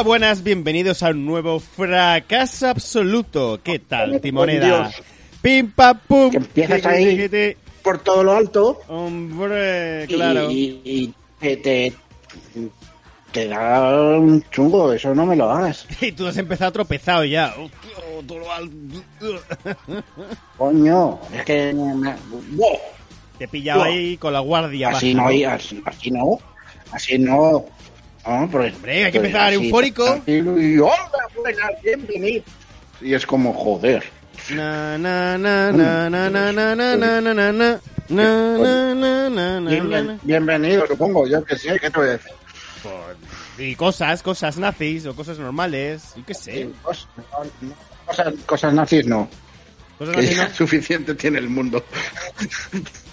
Hola, buenas, bienvenidos a un nuevo fracaso absoluto. ¿Qué tal, Timoneda? Pim, pam, pum. Que empiezas ahí. por todo lo alto Hombre, claro. y, y te, te, te da un chungo, eso no me lo hagas. Y tú has empezado tropezado ya. Oh, todo lo Coño, es que... Te he pillado ahí con la guardia Así baja, no, así, así no, así no. No, pues, Hombre, hay que pues empezar así, eufórico. Y hola, buenas, bienvenido. Y es como, joder. Na, na, na, na, na, na, na, na, na, na, na, na. Na, na, na, na, na, na, Bienven- na. bienvenido, supongo, yo que sé, ¿qué te voy a decir? Y cosas, cosas nazis o cosas normales. Yo qué sé. Cosas, cosas, cosas nazis no, Cosas que nazis, ya ¿no? suficiente tiene el mundo.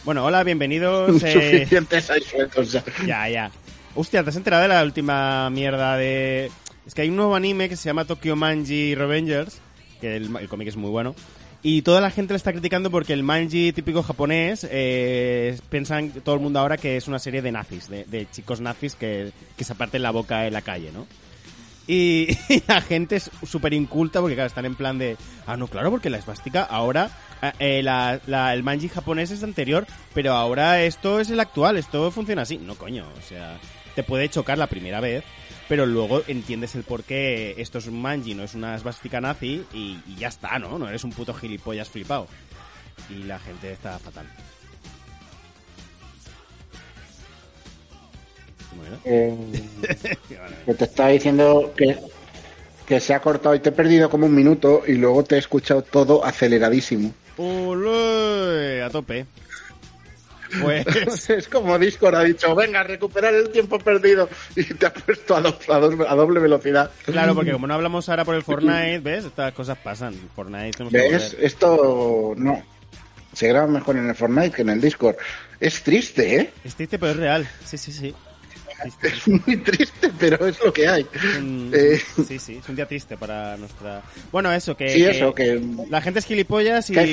Bueno, hola, bienvenidos. eh, Suficientes hay sueltos ya. Ya, ya. Hostia, ¿te has enterado de la última mierda de...? Es que hay un nuevo anime que se llama Tokyo Manji Revengers, que el, cómic es muy bueno. Y toda la gente le está criticando porque el manji típico japonés eh, piensan todo el mundo ahora que es una serie de nazis, de, chicos nazis que, que se aparten la boca en la calle, ¿no? Y, la gente es súper inculta porque, claro, están en plan de... Ah, no, claro, porque la esvástica ahora... eh, la- la- el manji japonés es anterior, pero ahora esto es el actual, esto funciona así. No, coño, o sea, te puede chocar la primera vez, pero luego entiendes el por qué esto es un manji, no es una esvástica nazi y, y ya está, ¿no? No eres un puto gilipollas flipado. Y la gente está fatal. Bueno, que te estaba diciendo que, que se ha cortado y te he perdido como un minuto y luego te he escuchado todo aceleradísimo. ¡Olé! A tope. Pues... es como Discord ha dicho, venga, recuperar el tiempo perdido y te ha puesto a, do- a do- a doble velocidad. Claro, porque como no hablamos ahora por el Fortnite, ¿ves? Estas cosas pasan. Fortnite que ¿Ves? Esto no. Se graba mejor en el Fortnite que en el Discord. Es triste, ¿eh? Es triste, pero es real. Sí, sí, sí. Es muy triste, pero es lo que hay. Un- Eh, Sí, sí, es un día triste para nuestra... Bueno, eso, que... sí, eso, que, La gente es gilipollas y... que hay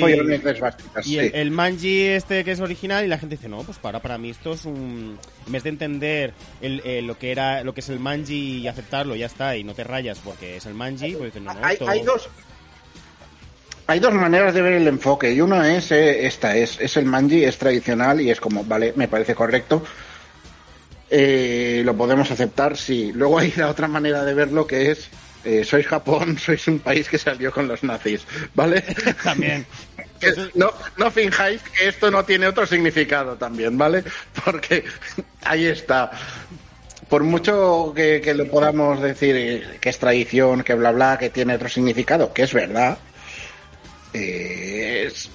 sí. el, manji este que es original y la gente dice, no, pues para, para mí esto es un... En vez de entender el, eh, lo que era lo que es el manji y aceptarlo, ya está, y no te rayas porque es el manji, pues dicen, no, no, hay, hay dos hay dos maneras de ver el enfoque y una es eh, esta es es el manji es tradicional y es como vale me parece correcto Eh, lo podemos aceptar sí. Luego hay la otra manera de verlo que es eh, sois Japón sois un país que salió con los nazis vale También. No no finjáis que esto no tiene otro significado también vale porque ahí está. Por mucho que, que le podamos decir eh, que es tradición, que bla bla, que tiene otro significado, que es verdad, eh, es-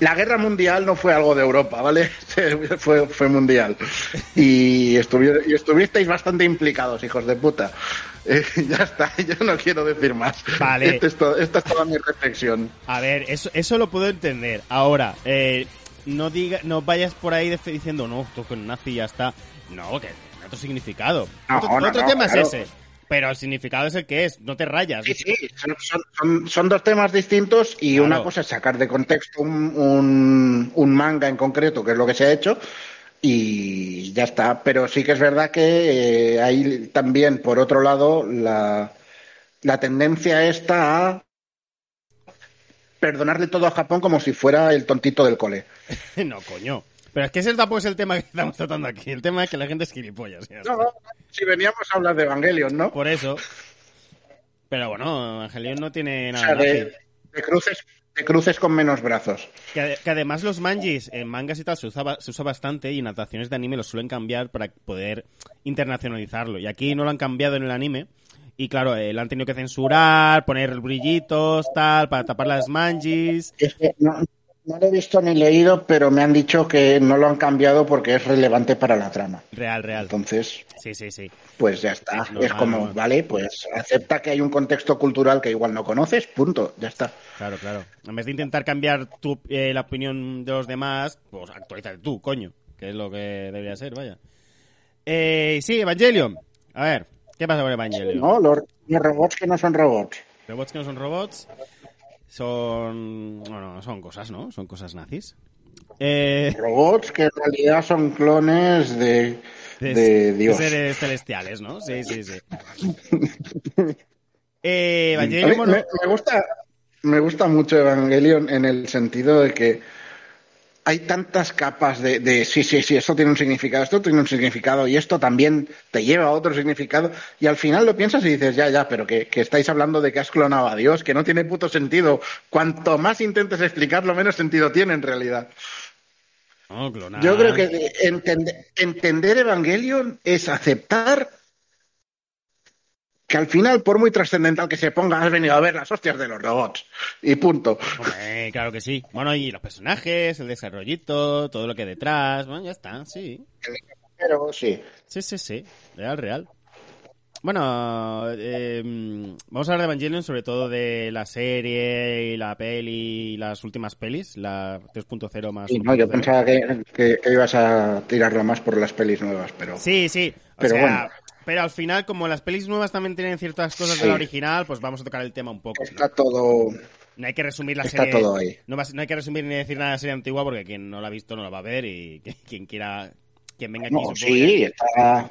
la guerra mundial no fue algo de Europa, ¿vale? Fue, fue mundial. Y, y estuvisteis bastante implicados, hijos de puta. Eh, ya está, yo no quiero decir más. Vale. Este es to- esta es toda mi reflexión. A ver, eso, eso lo puedo entender. Ahora, eh, no diga, no vayas por ahí diciendo, no, esto con nazi ya está. No, que tiene otro significado. No, otro no, otro no, tema claro. es ese. Pero el significado es el que es, no te rayas. Sí, sí, son, son- son- dos temas distintos y Claro. una cosa es sacar de contexto un, un- un manga en concreto, que es lo que se ha hecho, y ya está. Pero sí que es verdad que eh, hay también, por otro lado, la, la tendencia esta a perdonarle todo a Japón como si fuera el tontito del cole. no, coño. Pero es que ese tampoco es el tema que estamos tratando aquí. El tema es que la gente es gilipollas. No, no, si veníamos a hablar de Evangelion, ¿no? Por eso. Pero bueno, Angelion no tiene O nada sea, nazi. de, de cruces, de cruces con menos brazos. Que, ade- que además los manjis en mangas y tal se usa, se usa bastante y en adaptaciones de anime los suelen cambiar para poder internacionalizarlo. Y aquí no lo han cambiado en el anime. Y claro, eh, lo han tenido que censurar, poner brillitos, tal, para tapar las manjis. Es que no, No lo he visto ni leído, pero me han dicho que no lo han cambiado porque es relevante para la trama. Real, real. Entonces, Sí, sí, sí. pues ya está. No, es no, como, no. vale, pues acepta que hay un contexto cultural que igual no conoces, punto, ya está. Claro, claro. En vez de intentar cambiar tu, eh, la opinión de los demás, pues actualízate tú, coño. Que es lo que debería ser, vaya. Eh, sí, Evangelion. A ver, ¿qué pasa con Evangelion? No, los, los robots que no son robots. Robots que no son robots. Son. Bueno, son cosas, ¿no? Son cosas nazis. Eh, Robots que en realidad son clones de, de, de Dios. seres celestiales, ¿no? Sí, sí, sí. Eh, Evangelion, me gusta, me gusta mucho Evangelion en el sentido de que hay tantas capas de, de sí, sí, sí, esto tiene un significado, esto tiene un significado y esto también te lleva a otro significado y al final lo piensas y dices, ya, ya, pero que, que estáis hablando de que has clonado a Dios, que no tiene puto sentido. Cuanto más intentes explicarlo, menos sentido tiene en realidad. no, clonar. Yo creo que entender Evangelion es aceptar que al final, por muy trascendental que se ponga, has venido a ver las hostias de los robots. Y punto. Hombre, claro que sí. Bueno, y los personajes, el desarrollito, todo lo que hay detrás. Bueno, ya está, sí. Pero sí. Sí, sí, sí. Real, real. Bueno, eh, vamos a hablar de Evangelion, sobre todo de la serie y la peli y las últimas pelis, la 3.0 más. Sí, no, yo 1.0. pensaba que, que- que ibas a tirarlo más por las pelis nuevas, pero... Sí, sí. Pero sea, bueno. pero al final, como las pelis nuevas también tienen ciertas cosas Sí. de la original, pues vamos a tocar el tema un poco. ¿no? Está todo... No hay que resumir la Está serie. todo ahí. No, no hay que resumir ni decir nada de la serie antigua porque quien no la ha visto no la va a ver y quien quiera, quien venga aquí. No, sí, está,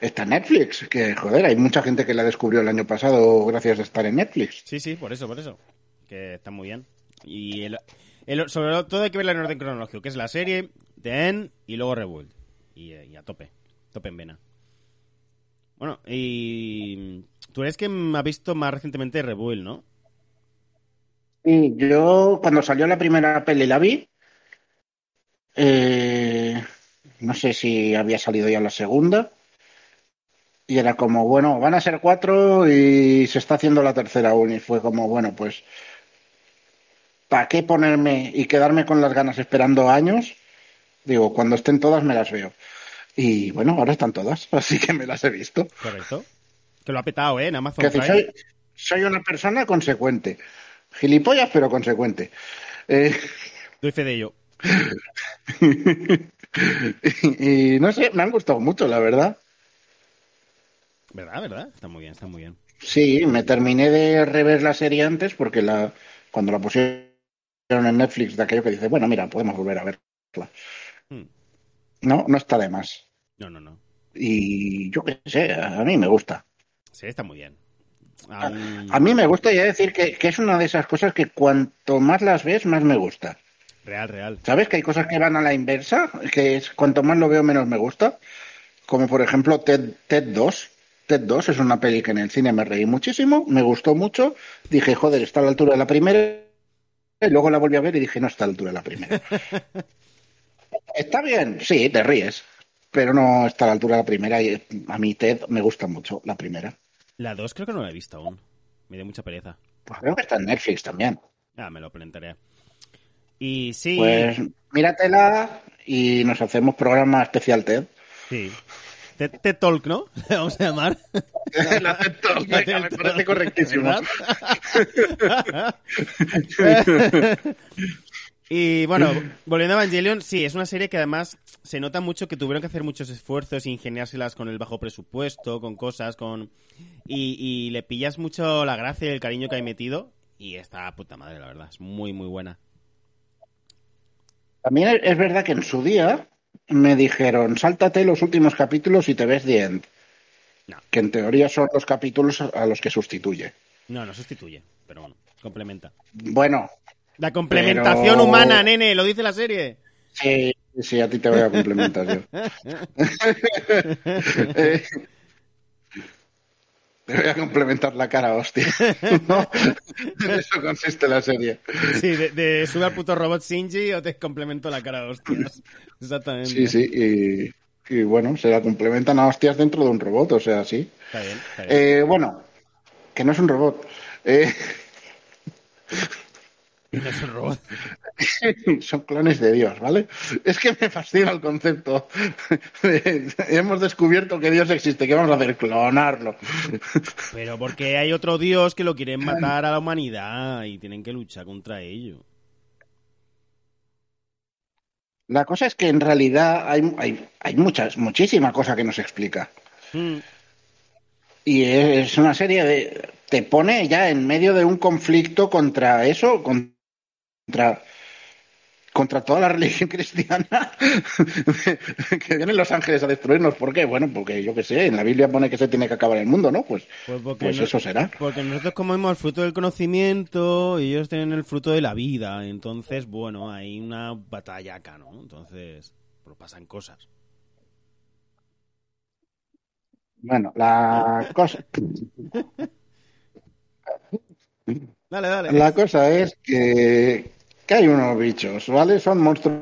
está Netflix, que joder, hay mucha gente que la descubrió el año pasado gracias a estar en Netflix. Sí, sí, por eso, por eso. Que está muy bien. Y el, el- sobre todo hay que verla en orden cronológico, que es la serie, The End y luego Rebuild. Y, y a tope, tope en vena. Bueno, y tú eres me ha visto más recientemente Rebuild, ¿no? Y yo, cuando salió la primera peli, la vi. Eh, no sé si había salido ya la segunda. Y era como, bueno, van a ser cuatro y se está haciendo la tercera aún. Y fue como, bueno, pues, ¿para qué ponerme y quedarme con las ganas esperando años? Digo, cuando estén todas me las veo. Y bueno, ahora están todas, así que me las he visto. Correcto. Que lo ha petado, ¿eh? En Amazon Que Prime. soy, soy una persona consecuente. Gilipollas, pero consecuente. Eh, Doy fe de ello. y, y no sé, me han gustado mucho, la verdad. ¿Verdad, verdad? Está muy bien, está muy bien. Sí, me terminé de rever la serie antes porque la cuando la pusieron en Netflix de aquello que dice, bueno, mira, podemos volver a verla. Hmm. No, no está de más. No, no, no. Y yo qué sé, a mí me gusta. Sí, está muy bien. A mí me gusta y he de decir que, que es una de esas cosas que cuanto más las ves, más me gusta. Real, real. ¿Sabes que hay cosas que van a la inversa? Que es cuanto más lo veo, menos me gusta. Como por ejemplo Ted, Ted 2. Ted 2 es una peli que en el cine me reí muchísimo, me gustó mucho. Dije, joder, está a la altura de la primera. Y luego la volví a ver y dije, no está a la altura de la primera. está bien, sí, te ríes. Pero no está a la altura de la primera. Y a mí Ted me gusta mucho la primera. La 2 creo que no la he visto aún. Me dio mucha pereza. Pues creo que está en Netflix también. Ah, me lo plantearé. Y sí, Pues míratela y nos hacemos programa especial TED. sí. Ted, Ted Talk, ¿no? Le Vamos a llamar. La TED Talk, La venga, me parece correctísimo. y bueno, volviendo a Evangelion, sí, es una serie que además se nota mucho que tuvieron que hacer muchos esfuerzos e ingeniárselas con el bajo presupuesto, con cosas, con... Y, y le pillas mucho la gracia y el cariño que hay metido. Y está puta madre, la verdad. Es muy, muy buena. También es verdad que en su día me dijeron, sáltate los últimos capítulos y te ves The End. No. Que en teoría son los capítulos a los que sustituye. No, no sustituye, pero bueno, complementa. Bueno, La complementación Pero- humana, nene, lo dice la serie. sí, sí, a ti te voy a complementar yo. Eh, te voy a complementar la cara, hostia. ¿No? En eso consiste la serie. Sí, de, de sube al puto robot Shinji o te complemento la cara, hostias. Exactamente. Sí, sí, y, y bueno, se la complementan a hostias dentro de un robot, o sea, sí. Está bien, está bien. Eh, bueno, que no es un robot. Eh, Y no son robots. son clones de Dios, ¿vale? Es que me fascina el concepto. hemos descubierto que Dios existe, ¿qué vamos a hacer? Clonarlo. Pero porque hay otro dios que lo quieren matar a la humanidad y tienen que luchar contra ello. La cosa es que en realidad hay, hay, hay muchas, muchísima cosa que nos explica. Mm. Y es una serie de... Te pone ya en medio de un conflicto contra eso, contra, contra toda la religión cristiana, que vienen los ángeles a destruirnos. ¿Por qué? Bueno, porque yo qué sé, en la Biblia pone que se tiene que acabar el mundo, ¿no? Pues, Pues, porque pues no- eso será. Porque nosotros comemos el fruto del conocimiento y ellos tienen el fruto de la vida. Entonces, bueno, hay una batalla acá, ¿no? Entonces, pues pasan cosas. Bueno, la cosa, Dale, dale. la cosa es que, que hay unos bichos, ¿vale? Son monstruos,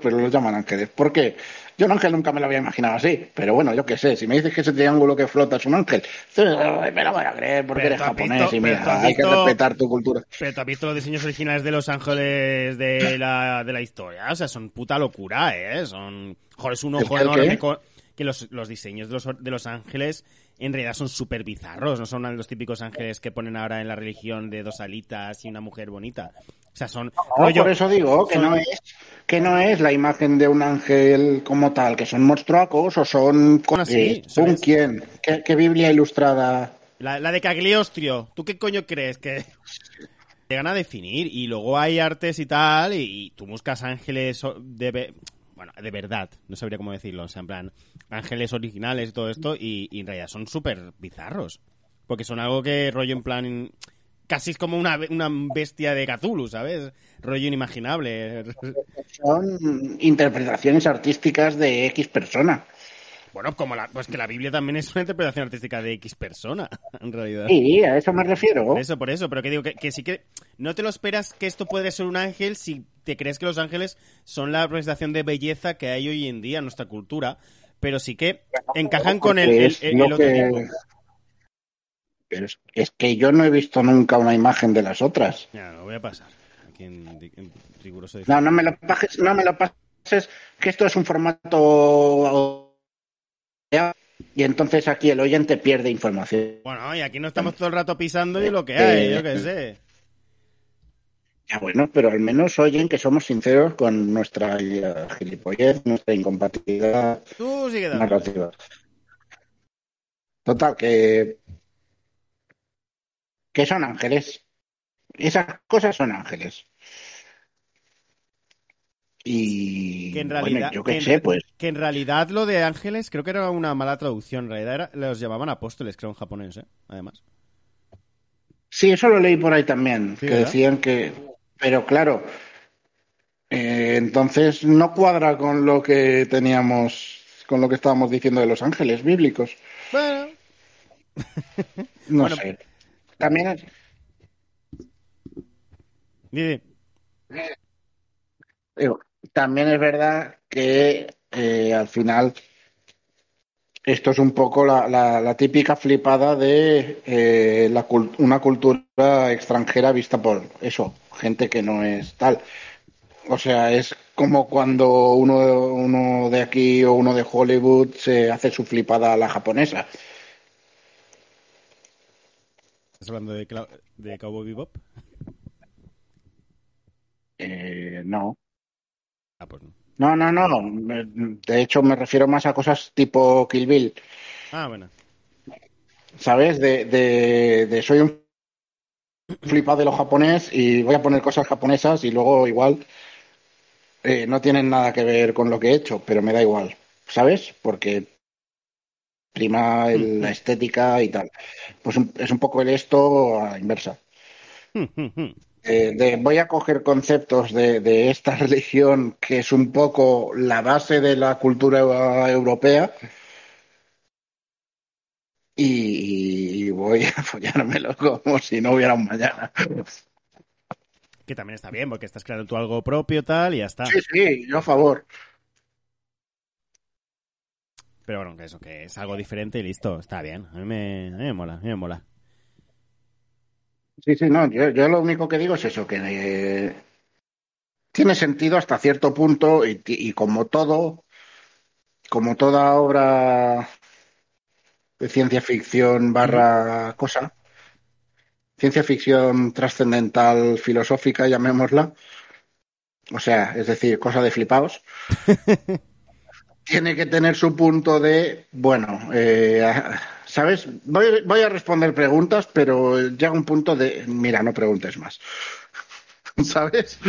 pero los llaman ángeles. ¿Por qué? Yo un ángel nunca me lo había imaginado así, pero bueno, yo qué sé, si me dices que ese triángulo que flota es un ángel, me lo voy a creer porque Pero eres japonés visto- y mira, hay que respetar tu cultura. Pero tú has visto los diseños originales de Los Ángeles de la, de la historia. O sea, son puta locura, ¿eh? Son. Joder, es un ¿El ojo enorme. Que los, los diseños de los, de los ángeles en realidad son súper bizarros. No son los típicos ángeles que ponen ahora en la religión de dos alitas y una mujer bonita. O sea, son. No, rollo- por eso digo que son- no es que no es la imagen de un ángel como tal, que son monstruacos o son Son así, eh, son ¿un es- quién? ¿Qué, qué Biblia ilustrada? La, la de Cagliostro. ¿Tú qué coño crees? Que llegan a definir y luego hay artes y tal y, y tú buscas ángeles de... Bueno, de verdad, no sabría cómo decirlo. O sea, en plan, ángeles originales y todo esto y, y en realidad son súper bizarros. Porque son algo que rollo en plan... Casi es como una, una bestia de Cthulhu, ¿sabes? Rollo inimaginable. Son interpretaciones artísticas de X persona. Bueno, como la... Pues que la Biblia también es una interpretación artística de X persona, en realidad. Sí, a eso me refiero. Por eso, por eso, pero que digo que, que sí que no te lo esperas que esto puede ser un ángel si te crees que los ángeles son la representación de belleza que hay hoy en día en nuestra cultura, pero sí que encajan con el, otro que- tipo. Pero es, es que yo no he visto nunca una imagen de las otras. Ya, lo voy a pasar. Aquí en, en riguroso No, no me lo pases, no me lo pases, que esto es un formato y entonces aquí el oyente pierde información. Bueno, y aquí no estamos todo el rato pisando y lo que Eh, hay, yo qué sé. Ya bueno, pero al menos oyen que somos sinceros con nuestra gilipollez, nuestra incompatibilidad Tú sigue dando. narrativa. Total, que que son ángeles. Esas cosas son ángeles. Y Que en bueno, realidad, yo qué sé, pues que en realidad lo de ángeles creo que era una mala traducción. En realidad era- los llamaban apóstoles, creo, en japonés, ¿eh? Además. Sí, eso lo leí por ahí también, Sí, que ¿verdad? decían que, pero claro, eh, entonces no cuadra con lo que teníamos, con lo que estábamos diciendo de los ángeles bíblicos. Bueno, No Bueno, sé. También es, di, di. digo, también es verdad que eh, al final esto es un poco la, la- la típica flipada de eh, la cul- una cultura extranjera vista por eso, gente que no es tal. O sea, es como cuando uno, uno de aquí o uno de Hollywood se hace su flipada a la japonesa. ¿Estás hablando de, Cla- de Cowboy Bebop? Eh, no. Ah, pues no. No, no, no. Me- De hecho, me refiero más a cosas tipo Kill Bill. Ah, bueno. ¿Sabes? De, de, de soy un flipado de lo japonés y voy a poner cosas japonesas y luego igual eh, no tienen nada que ver con lo que he hecho, pero me da igual. ¿Sabes? Porque prima el- la estética y tal. Pues un- es un poco el esto a la inversa. Eh, de, voy a coger conceptos de, de esta religión que es un poco la base de la cultura eu- europea y voy a follármelo como si no hubiera un mañana. que también está bien, porque estás creando tú algo propio, tal, y ya está. Sí, sí, yo a favor. Pero bueno, que eso, que es algo diferente y listo, está bien. A mí me, a mí me mola, a mí me mola. Sí, sí, no, yo, yo lo único que digo es eso, que eh, tiene sentido hasta cierto punto y, y como todo, como toda obra de ciencia ficción barra cosa, ciencia ficción trascendental filosófica, llamémosla, o sea, es decir, cosa de flipaos, tiene que tener su punto de, bueno, eh, ¿sabes? Voy, voy, a responder preguntas, pero llega un punto de, mira, no preguntes más. ¿Sabes?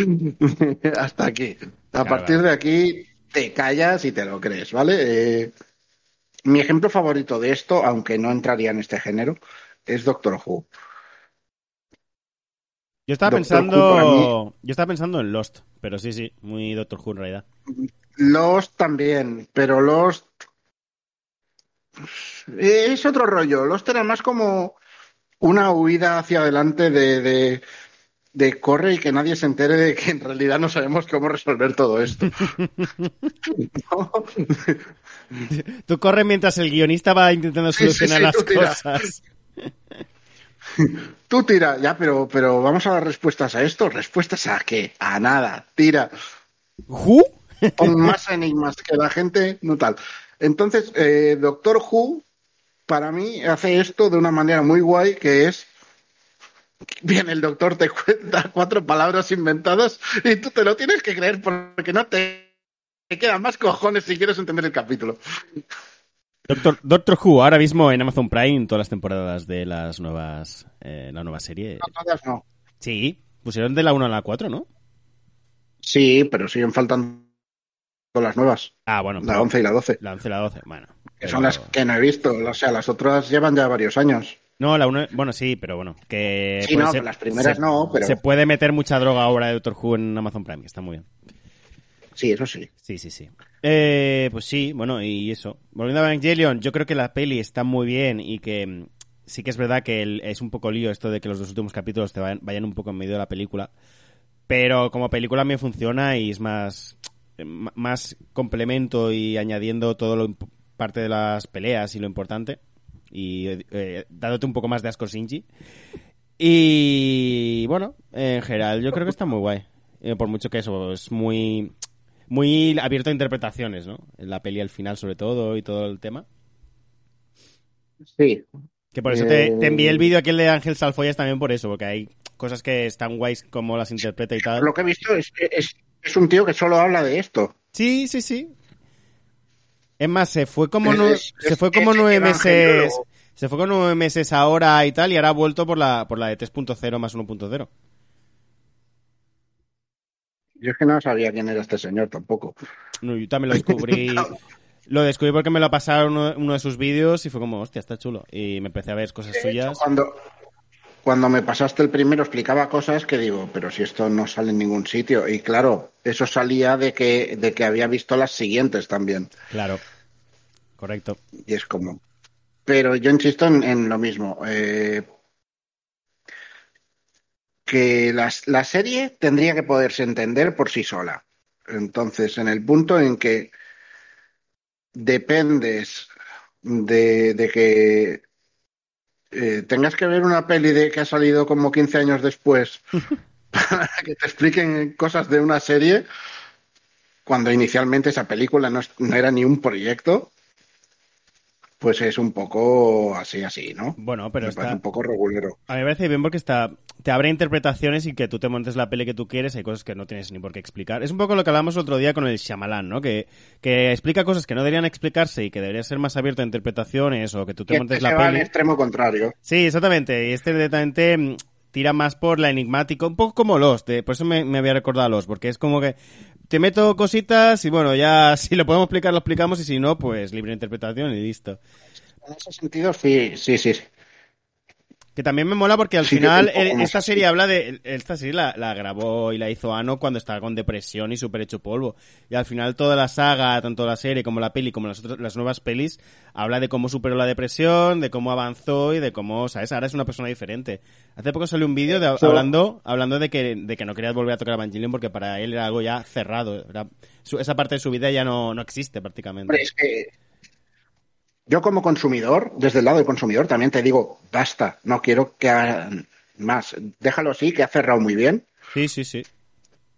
Hasta aquí. A claro, partir de aquí te callas y te lo crees, ¿vale? Eh, mi ejemplo favorito de esto, aunque no entraría en este género, es Doctor Who. Yo estaba Doctor pensando. Mí... Yo estaba pensando en Lost, pero sí, sí, muy Doctor Who en realidad. Lost también, pero Lost. Es otro rollo. Lost era más como una huida hacia adelante de, de, de, corre y que nadie se entere de que en realidad no sabemos cómo resolver todo esto. ¿No? Tú corre mientras el guionista va intentando solucionar sí, sí, sí, las cosas. Tú tira, ya, pero, pero vamos a dar respuestas a esto. ¿Respuestas a qué? A nada. Tira. ¿Who? Con más enigmas que la gente, no tal. Entonces, eh, Doctor Who, para mí, hace esto de una manera muy guay, que es. Bien, el doctor te cuenta cuatro palabras inventadas y tú te lo tienes que creer porque no te quedan más cojones si quieres entender el capítulo. Doctor, Doctor Who, ahora mismo en Amazon Prime, todas las temporadas de las nuevas, eh, la nueva serie. No, todas no. Sí, pusieron de la 1 a la 4, ¿no? Sí, pero siguen faltando las nuevas. Ah, bueno. La 11 y la 12. La 11 y la 12, bueno. Que pero... son las que no he visto. O sea, las otras llevan ya varios años. No, la 1, bueno, sí, pero bueno. Que sí, no, las primeras se, no, pero. Se puede meter mucha droga ahora de Doctor Who en Amazon Prime, está muy bien. Sí, eso sí. Sí, sí, sí. Eh, pues sí, bueno, y eso. Volviendo a Evangelion, yo creo que la peli está muy bien y que mm, sí que es verdad que es un poco lío esto de que los dos últimos capítulos te vayan, vayan, un poco en medio de la película. Pero como película me funciona y es más, más complemento y añadiendo todo lo parte de las peleas y lo importante. Y eh, dándote un poco más de asco Shinji. Y bueno, en general yo creo que está muy guay. Eh, por mucho que eso es muy muy abierto a interpretaciones, ¿no? En la peli al final, sobre todo, y todo el tema. Sí. Que por eso te, te envié el vídeo aquel de Ángel Salfollas también por eso, porque hay cosas que están guays como las interpreta y tal. Lo que he visto es, es, es un tío que solo habla de esto. Sí, sí, sí. Es más, se fue como, no, se fue como nueve meses. Se fue con nueve meses ahora y tal, y ahora ha vuelto por la, por la de 3.0 más 1.0. Yo es que no sabía quién era este señor tampoco. No, yo también lo descubrí. Lo descubrí porque me lo pasaron uno, uno, de sus vídeos y fue como, hostia, está chulo. Y me empecé a ver cosas suyas. Cuando, cuando me pasaste el primero explicaba cosas que digo, pero si esto no sale en ningún sitio. Y claro, eso salía de que, de que había visto las siguientes también. Claro, correcto. Y es como... Pero yo insisto en, en lo mismo. Eh, que la, la, serie tendría que poderse entender por sí sola. Entonces, en el punto en que dependes de, de que eh, tengas que ver una peli de que ha salido como 15 años después para que te expliquen cosas de una serie, cuando inicialmente esa película no, no era ni un proyecto, pues es un poco así, así, ¿no? Bueno, pero me está... parece un poco regulero. A mí me parece bien porque está... te abre interpretaciones y que tú te montes la peli que tú quieres, hay cosas que no tienes ni por qué explicar. Es un poco lo que hablamos otro día con el Shyamalan, ¿no? Que, que explica cosas que no deberían explicarse y que debería ser más abierto a interpretaciones o que tú te que montes este la se peli. Va al extremo contrario. Sí, exactamente. Y este directamente mm, tira más por la enigmática, un poco como Lost, de, por eso me, me había recordado a Lost, porque es como que te meto cositas y bueno, ya si lo podemos explicar, lo explicamos y si no, pues libre interpretación y listo. En ese sentido, sí, sí, sí. Que también me mola porque al Sí, final esta serie habla de... Esta serie la, la grabó y la hizo Ano cuando estaba con depresión y súper hecho polvo. Y al final toda la saga, tanto la serie como la peli, como las, otras, las nuevas pelis, habla de cómo superó la depresión, de cómo avanzó y de cómo, ¿sabes? Ahora es una persona diferente. Hace poco salió un vídeo de- hablando, hablando de que, de que no quería volver a tocar Evangelion porque para él era algo ya cerrado. Era- su- esa parte de su vida ya no, no existe prácticamente. Hombre, es que yo como consumidor, desde el lado del consumidor, también te digo, basta, no quiero que, ha- más. Déjalo así, que ha cerrado muy bien. Sí, sí, sí.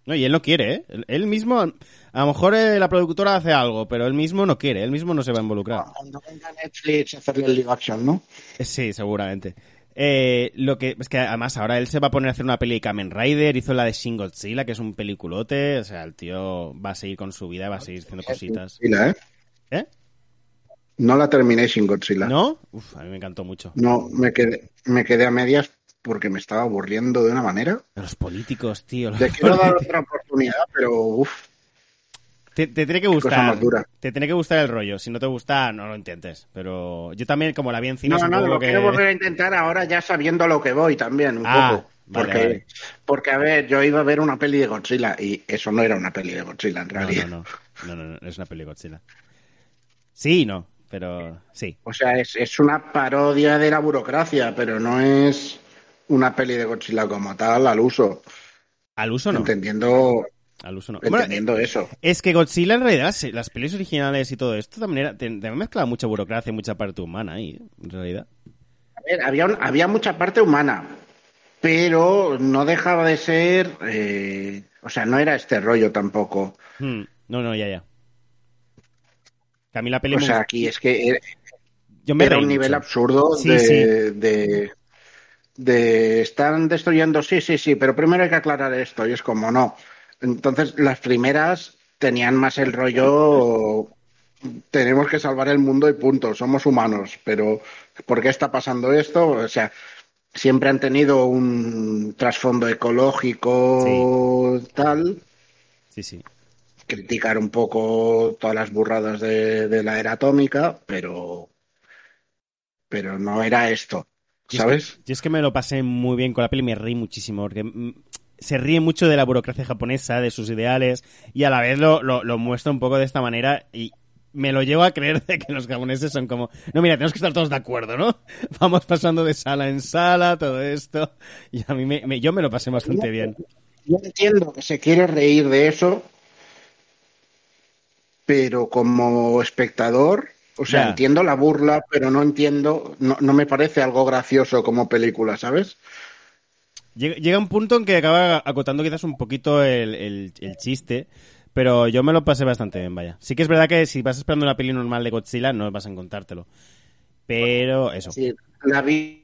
No, y él no quiere, ¿eh? Él, mismo, a lo mejor eh, la productora hace algo, pero él mismo no quiere, él mismo no se va a involucrar. Cuando venga Netflix a hacerle el live action, ¿no? Eh, Sí, seguramente. Eh, lo que es que además ahora él se va a poner a hacer una peli de Kamen Rider, hizo la de Shin Godzilla, que es un peliculote, o sea, el tío va a seguir con su vida, va a seguir haciendo cositas. ¿eh? ¿Eh? No la terminé sin Godzilla. ¿No? Uf, a mí me encantó mucho. No, me quedé, me quedé a medias porque me estaba aburriendo de una manera. Los políticos, tío. los Le quiero dar otra oportunidad, pero uff, Te, te tiene que gustar. Te tiene que gustar el rollo. Si no te gusta, no lo intentes. Pero yo también, como la vi en cine, No, no, lo que... quiero volver a intentar ahora ya sabiendo lo que voy también, un Ah, poco. vale, Porque, vale. porque, a ver, yo iba a ver una peli de Godzilla y eso no era una peli de Godzilla en No, realidad. no, no, no, no, no, es una peli de Godzilla. Sí, y no, pero sí. O sea, es, es una parodia de la burocracia, pero no es una peli de Godzilla como tal al uso. Al uso no. Entendiendo, Al uso no. Bueno, entendiendo eso. Es que Godzilla en realidad, las pelis originales y todo esto también, era, también mezclaba mucha burocracia y mucha parte humana ahí, ¿eh? en realidad. A ver, había, un- había mucha parte humana, pero no dejaba de ser. eh, o sea, no era este rollo tampoco. Hmm, No, no, ya, ya. Que a mí la peli O sea, aquí es que era, Yo me era un nivel mucho. absurdo Sí, de, sí. de. de están destruyendo, sí, sí, sí, pero primero hay que aclarar esto, y es como no. Entonces, las primeras tenían más el rollo. Tenemos que salvar el mundo y punto, somos humanos, pero ¿por qué está pasando esto? O sea, siempre han tenido un trasfondo ecológico, tal, Sí, sí. Criticar un poco todas las burradas de, de la era atómica, pero, pero no era esto, Yo es ¿sabes? que- yo es que me lo pasé muy bien con la peli, me reí muchísimo, porque mm, se ríe mucho de la burocracia japonesa, de sus ideales, y a la vez lo, lo, lo muestra un poco de esta manera, y me lo llevo a creer de que los japoneses son como, no, mira, tenemos que estar todos de acuerdo, ¿no? Vamos pasando de sala en sala, todo esto, y a mí me, me- yo me lo pasé bastante bien. Yo entiendo que se quiere reír de eso, pero como espectador, o sea, entiendo la burla, pero no entiendo, no, no me parece algo gracioso como película, ¿sabes? Llega, llega un punto en que acaba acotando quizás un poquito el, el- el chiste, pero yo me lo pasé bastante bien, vaya. Sí que es verdad que si vas esperando una peli normal de Godzilla, no vas a encontrártelo. Pero eso. Sí, ¿La vi-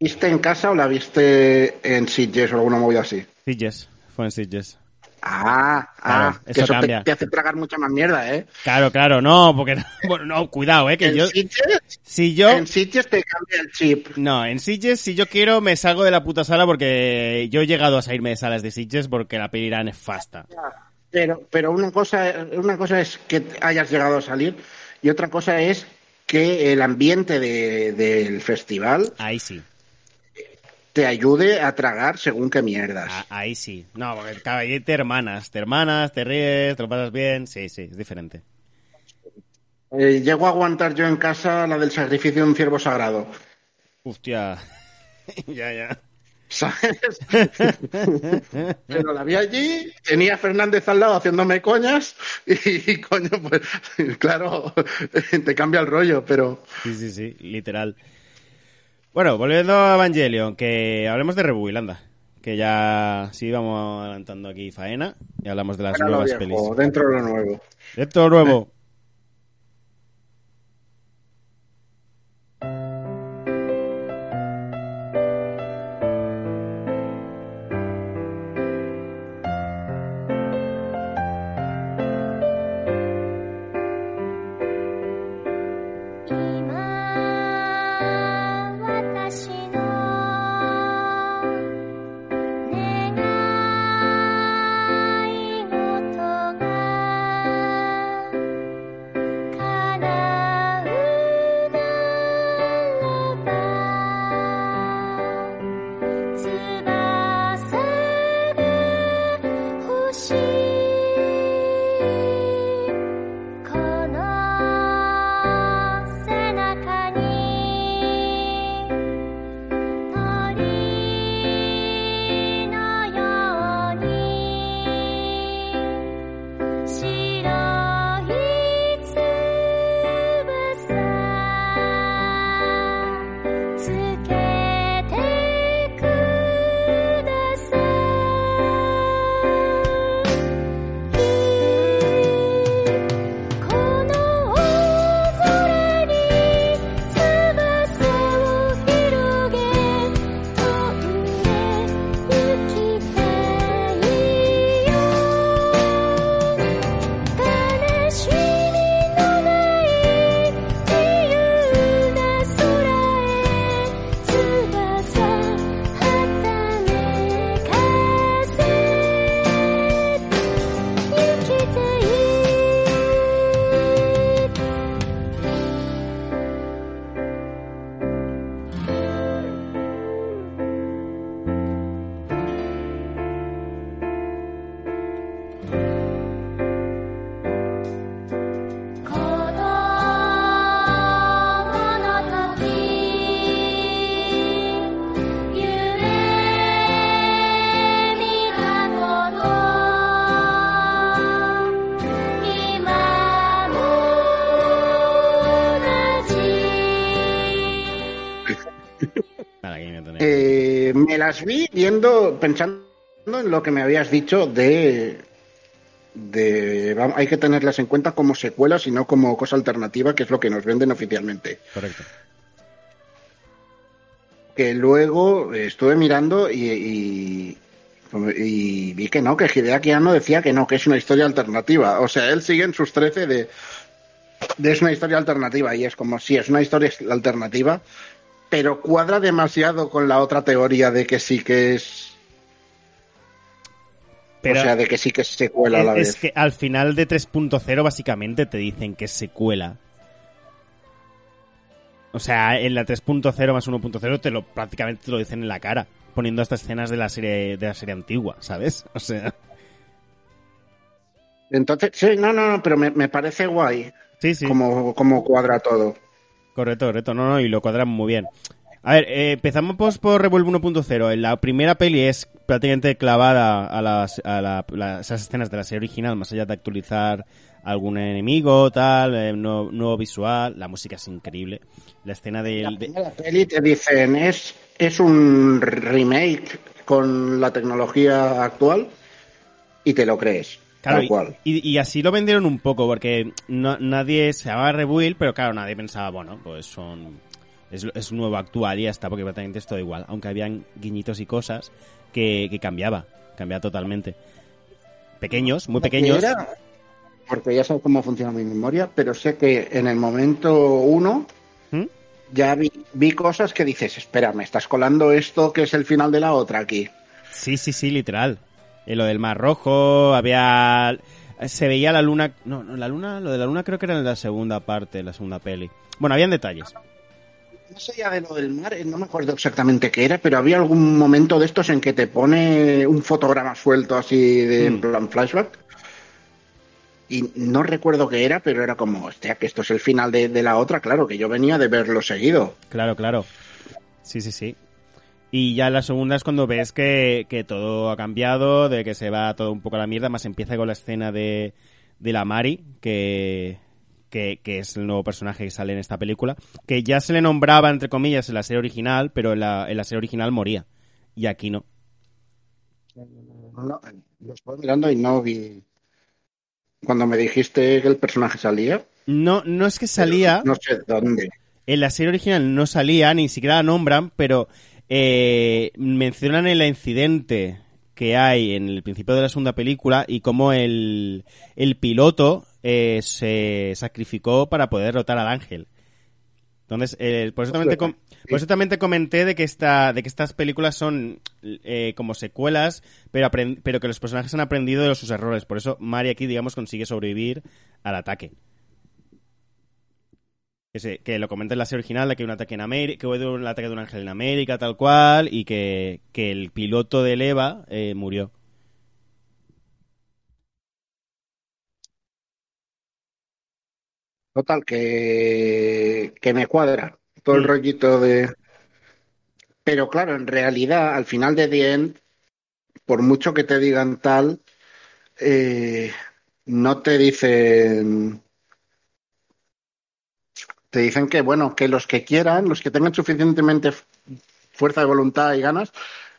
viste en casa o la viste en Sitges o alguna movida así? Sitges, fue en Sitges. Ah, Claro, ah, que eso te, cambia. te hace tragar mucha más mierda, ¿eh? Claro, claro, no, porque bueno, no, cuidado, eh, que en, yo Sitges, si yo en Sitges te cambia el chip. no, en Sitges si yo quiero me salgo de la puta sala porque yo he llegado a salirme de salas de Sitges porque la peli era nefasta. Pero, pero una cosa, una cosa es que hayas llegado a salir y otra cosa es que el ambiente de- del festival Ahí sí. Te ayude a tragar según qué mierdas. a- ahí sí. No, porque claro, ahí te hermanas, te hermanas, te ríes, te lo pasas bien, sí, sí, es diferente. Eh, llego a aguantar yo en casa la del sacrificio de un ciervo sagrado. Hostia. ya, ya. ¿Sabes? Pero la vi allí, tenía a Fernández al lado haciéndome coñas y, coño, pues claro, te cambia el rollo, pero Sí, sí, sí, literal. Bueno, volviendo a Evangelion, que hablemos de Rebuild, anda. Que ya sí vamos adelantando aquí faena y hablamos de las fuera lo nuevas viejo, pelis. dentro de lo nuevo. De todo nuevo.「las vi viendo, pensando en lo que me habías dicho de. de vamos, hay que tenerlas en cuenta como secuelas y no como cosa alternativa, que es lo que nos venden oficialmente. Correcto. Que luego estuve mirando y, y, y vi que no, que Hideaki Anno decía que no, que es una historia alternativa. O sea, él sigue en sus 13 de, de es una historia alternativa y es como si es una historia alternativa, pero cuadra demasiado con la otra teoría de que sí que es Pero o sea, de que sí que es secuela a la vez. es que al final de 3.0 básicamente te dicen que es secuela. O sea, en la 3.0 más 1.0 te lo prácticamente te lo dicen en la cara, poniendo estas escenas de la serie de la serie antigua, ¿sabes? O sea, Entonces, sí, no, no, no, pero me, me parece guay sí, sí. como, como cuadra todo. Correcto, correcto. No, no, y lo cuadran muy bien. A ver, eh, empezamos pues, por Revuelve 1.0. La primera peli es prácticamente clavada a, las, a la- la- esas escenas de la serie original, más allá de actualizar algún enemigo, tal, eh, nuevo, nuevo visual. La música es increíble. La escena La del... de- primera peli te dicen, es, es un remake con la tecnología actual y te lo crees. Claro, tal y- cual. Y, y así lo vendieron un poco, porque no- nadie se llamaba Rebuild, pero claro, nadie pensaba, bueno, pues son. Es, es un nuevo actual y ya está, porque prácticamente es todo igual. Aunque habían guiñitos y cosas que, que cambiaba, cambiaba totalmente. Pequeños, muy pequeños. Era- porque ya sé cómo funciona mi memoria, pero sé que en el momento uno ¿Mm? ya vi, vi cosas que dices, espera, me estás colando esto que es el final de la otra aquí. Sí, sí, sí, literal. Eh, lo del Mar Rojo, había. Se veía la luna. No, no, la luna. Lo de la luna creo que era en la segunda parte, la segunda peli. Bueno, habían detalles. No sé ya de lo del mar, eh, no me acuerdo exactamente qué era, pero había algún momento de estos en que te pone un fotograma suelto así de en Mm. plan flashback. Y no recuerdo qué era, pero era como, hostia, que esto es el final de, de la otra, claro, que yo venía de verlo seguido. Claro, claro. Sí, sí, sí. Y ya la segunda es cuando ves que, que todo ha cambiado, de que se va todo un poco a la mierda, más empieza con la escena de, de la Mari, que, que, que es el nuevo personaje que sale en esta película, que ya se le nombraba, entre comillas, en la serie original, pero en la, en la serie original moría. Y aquí no. No, lo estoy mirando y no vi. Cuando me dijiste que el personaje salía, No, no es que salía... no sé dónde. En la serie original no salía, ni siquiera la nombran, pero eh, mencionan el incidente que hay en el principio de la segunda película y cómo el, el piloto eh, se sacrificó para poder derrotar al ángel. Entonces, eh, por, eso también te com- por eso también te comenté de que, esta, de que estas películas son eh, como secuelas, pero, pero que los personajes han aprendido de sus errores. Por eso Mari aquí, digamos, consigue sobrevivir al ataque. Que, se- que lo comenta en la serie original, de que un ataque en América, que hubo un ataque de un ángel en América, tal cual, y que, que el piloto del EVA eh, murió. Total, que, que me cuadra todo el Mm. rollito de... Pero claro, en realidad, al final de The End, por mucho que te digan tal, eh, no te dicen... Te dicen que, bueno, que los que quieran, los que tengan suficientemente fuerza de voluntad y ganas,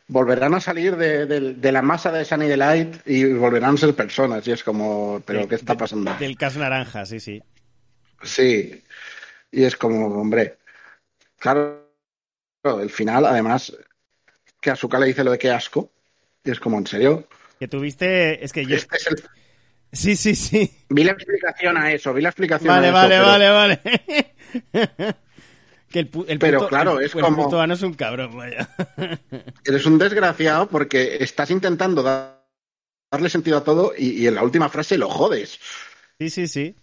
volverán a salir de, de- de la masa de Sunny Delight y volverán a ser personas. Y es como, ¿pero De- qué está pasando? Del caso naranja, sí, sí. Sí, y es como, hombre, claro, el final, además, que Asuka le dice lo de qué asco, y es como, ¿en serio? Que tuviste. Es que yo. Este es el- Sí, sí, sí. Vi la explicación a eso, vi la explicación Vale, a eso, vale, pero- vale, vale. que el, Pero puto, claro, el- es el como- puto es un cabrón, vaya. Eres un desgraciado porque estás intentando da- darle sentido a todo y, y en la última frase lo jodes. sí, sí, sí.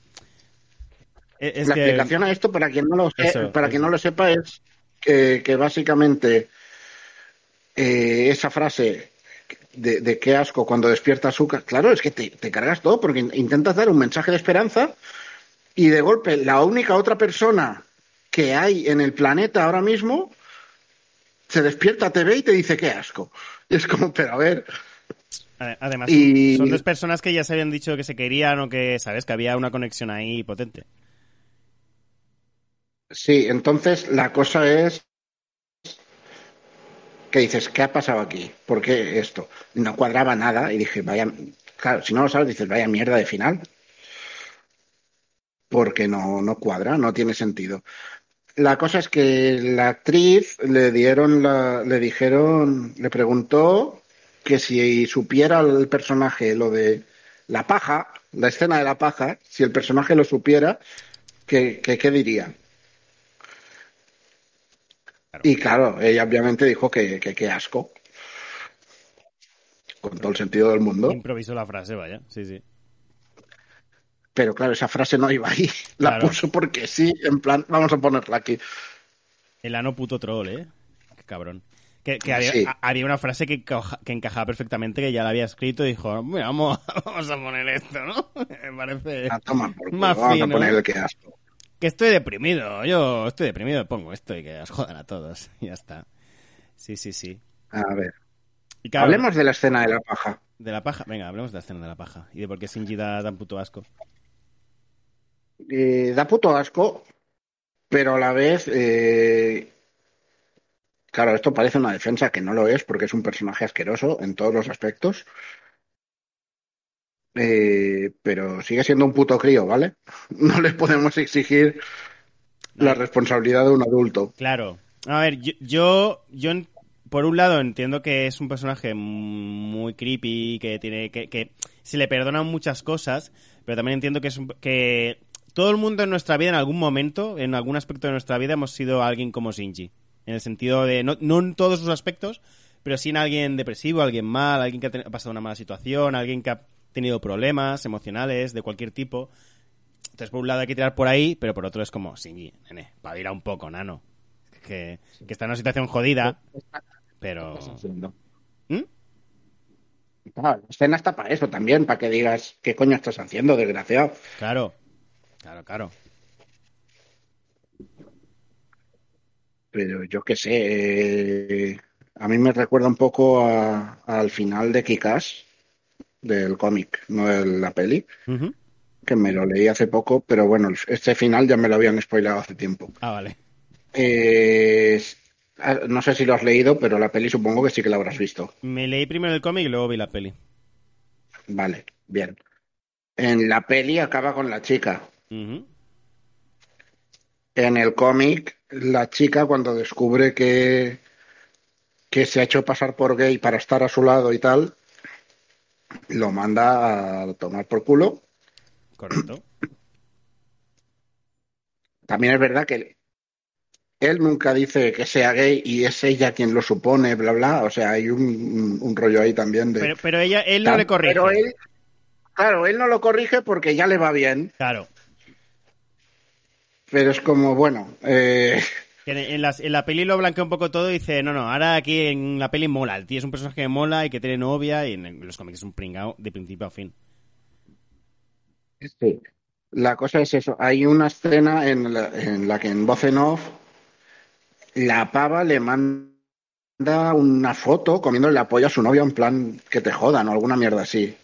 E- Es la que. explicación a esto, para quien no lo, se- Eso, para eso. quien no lo sepa, es que, que básicamente eh, esa frase de, de qué asco cuando despierta azúcar, claro, es que te, te cargas todo porque in- intentas dar un mensaje de esperanza y de golpe la única otra persona que hay en el planeta ahora mismo se despierta, te ve y te dice qué asco. Y es como, pero a ver, ade- Además, y- son dos personas que ya se habían dicho que se querían o que, ¿sabes? Que había una conexión ahí potente. Sí, entonces la cosa es que dices, ¿qué ha pasado aquí? ¿Por qué esto? No cuadraba nada y dije, vaya, claro, si no lo sabes, dices, vaya mierda de final. Porque no, no cuadra, no tiene sentido. La cosa es que la actriz le dieron la, le dijeron, le preguntó que si supiera el personaje lo de la paja, la escena de la paja, si el personaje lo supiera, ¿qué, qué, qué diría? Y claro, ella obviamente dijo que que qué asco. Con todo el sentido del mundo. Improvisó la frase, vaya. Sí, sí. Pero claro, esa frase no iba ahí. La Claro. puso porque sí, en plan, vamos a ponerla aquí. El ano puto troll, ¿eh? Qué cabrón. Que, que había, Sí. a- había una frase que, encaja- que encajaba perfectamente, que ya la había escrito y dijo, "Mira, vamos, vamos a poner esto, ¿no? Me parece... Ah, toma, por Más vamos fino. a poner el que asco. Que estoy deprimido, yo estoy deprimido, pongo esto y que os jodan a todos. Y ya está. Sí, sí, sí. A ver, Y claro, hablemos de la escena de la paja. de la paja. Venga, hablemos de la escena de la paja. Y de por qué Shinji da tan puto asco. Eh, da puto asco, pero a la vez, eh, claro, esto parece una defensa que no lo es porque es un personaje asqueroso en todos los aspectos. Eh, pero sigue siendo un puto crío, ¿vale? No le podemos exigir la responsabilidad de un adulto. Claro. A ver, yo, yo, yo por un lado entiendo que es un personaje muy creepy, que tiene que, que se le perdonan muchas cosas, pero también entiendo que es un- que todo el mundo en nuestra vida, en algún momento, en algún aspecto de nuestra vida, hemos sido alguien como Shinji. En el sentido de, no, no en todos sus aspectos, pero sí en alguien depresivo, alguien mal, alguien que ha pasado una mala situación, alguien que ha tenido problemas emocionales de cualquier tipo. Entonces, por un lado hay que tirar por ahí, pero por otro es como, Shinji, nene, ir un poco, nano. Que, que está en una situación jodida, pero... ¿Mm? Claro, la escena está para eso también, para que digas qué coño estás haciendo, desgraciado. Claro, claro, claro. Pero yo qué sé, eh, a mí me recuerda un poco al final de Kikas del cómic, no de la peli, que me lo leí hace poco, pero bueno, este final ya me lo habían spoilado hace tiempo. Ah, vale. Eh, no sé si lo has leído, pero la peli supongo que sí que la habrás visto. Me leí primero el cómic y luego vi la peli. Vale, bien. En la peli acaba con la chica. En el cómic, la chica cuando descubre que, que se ha hecho pasar por gay para estar a su lado y tal, lo manda a tomar por culo. Correcto. También es verdad que él nunca dice que sea gay y es ella quien lo supone, bla, bla. O sea, hay un, rollo ahí también de... Pero, pero ella, él no le corrige. Pero él, claro, él no lo corrige porque ya le va bien, Claro. Pero es como, bueno, eh, En, las- en la peli lo blanquea un poco todo y dice, no, no, ahora aquí en la peli mola. El tío es un personaje que mola y que tiene novia y en, los cómics es un pringao de principio a fin. Sí. La cosa es eso. Hay una escena en la, en la que en voz en off la pava le manda una foto comiéndole la polla a su novio en plan que te jodan o alguna mierda así.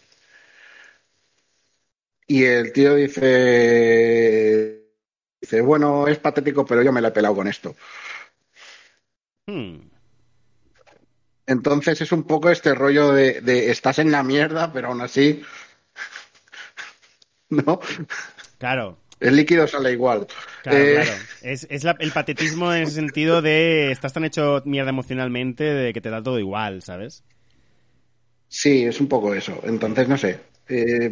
Y el tío dice, dice, bueno, es patético, pero yo me la he pelado con esto. Hmm. Entonces es un poco este rollo de, de estás en la mierda, pero aún así, ¿no? Claro, El líquido sale igual. claro, Eh, claro. Es, es la- el patetismo en el sentido de estás tan hecho mierda emocionalmente de que te da todo igual, ¿sabes? Sí, es un poco eso. Entonces, no sé. Eh,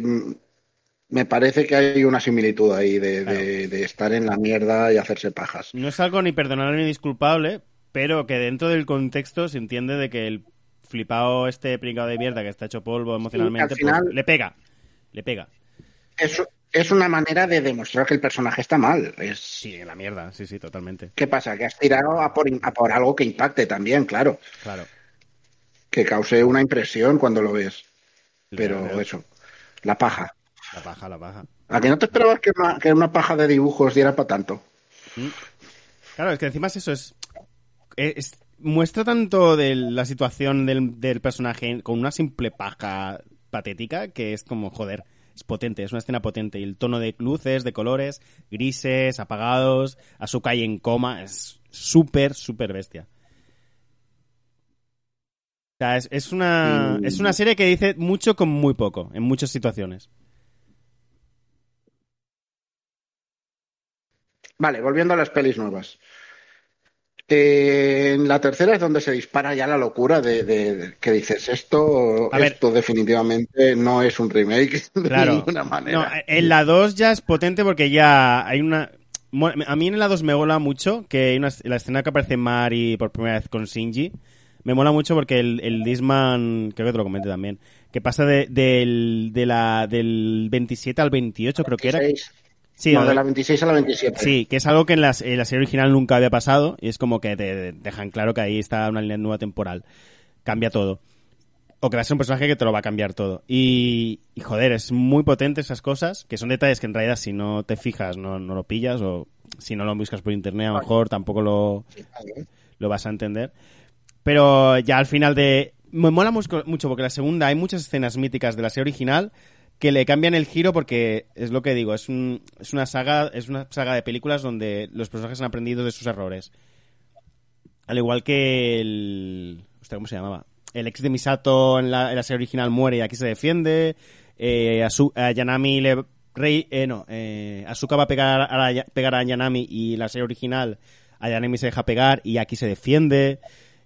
me parece que hay una similitud ahí de, de- de estar en la mierda y hacerse pajas. No es algo ni perdonable ni disculpable, pero que dentro del contexto se entiende de que el flipado este pringado de mierda que está hecho polvo emocionalmente, al final- pues, le pega. Le pega. Es, es una manera de demostrar que el personaje está mal. Es, Sí, en la mierda, sí, sí, totalmente. ¿Qué pasa? Que has tirado a por, a por algo que impacte también, claro. Claro. Que cause una impresión cuando lo ves. Pero Claro. eso, la paja. La paja, la paja. ¿A que no te esperabas que una, que una paja de dibujos diera para tanto? Claro, es que encima es eso, es, es- muestra tanto de la situación del, del personaje con una simple paja patética que es como, joder, es potente, es una escena potente. Y el tono de luces, de colores, grises, apagados, Asuka ahí en coma, es súper, súper bestia. sea, es, es una, Mm. es una serie que dice mucho con muy poco, en muchas situaciones. Vale, volviendo a las pelis nuevas. Eh, en la tercera es donde se dispara ya la locura de, de- de- que dices esto, A ver. esto definitivamente no es un remake de ninguna No, manera. en la 2 ya es potente porque ya hay una... A mí en la 2 me mola mucho que hay una, la escena que aparece Mari por primera vez con Shinji. Me mola mucho porque el, el Disman, creo que te lo comenté también, que pasa de, del, de la, del 27 al 28 creo que era. 26. Sí, no, de la 26 a la 27. Sí, que es algo que en, las- en la serie original nunca había pasado y es como que te dejan claro que ahí está una línea nueva temporal. Cambia todo. O que va a ser un personaje que te lo va a cambiar todo. Y, y, joder, es muy potente esas cosas, que son detalles que en realidad si no te fijas no, no lo pillas o si no lo buscas por internet a lo mejor tampoco lo, lo vas a entender. Pero ya al final de... Me mola mucho mucho porque la segunda hay muchas escenas míticas de la serie original que le cambian el giro porque es lo que digo, es, un, es una saga es una saga de películas donde los personajes han aprendido de sus errores. Al igual que el... ¿Cómo se llamaba? El ex de Misato en la, en la serie original muere y aquí se defiende. Eh, a Yanami le... Rey, eh, no, eh, Asuka va a pegar a, la- pegar a Yanami y la serie original a Yanami se deja pegar y aquí se defiende.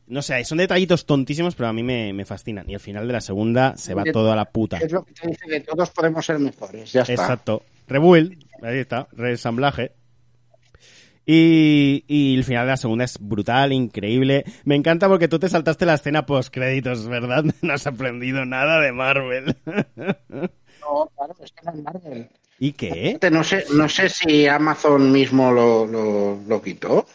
No sé, son detallitos tontísimos, pero a mí me, me fascinan. Y al final de la segunda se va todo a la puta. Es lo que te dice que todos podemos ser mejores. Ya está. Exacto. Rebuild, ahí está, reensamblaje. Y, y el final de la segunda es brutal, increíble. Me encanta porque tú te saltaste la escena post créditos, ¿verdad? No has aprendido nada de Marvel. No, claro, es que no es Marvel. ¿Y qué? No sé, no sé si Amazon mismo lo, lo, lo quitó.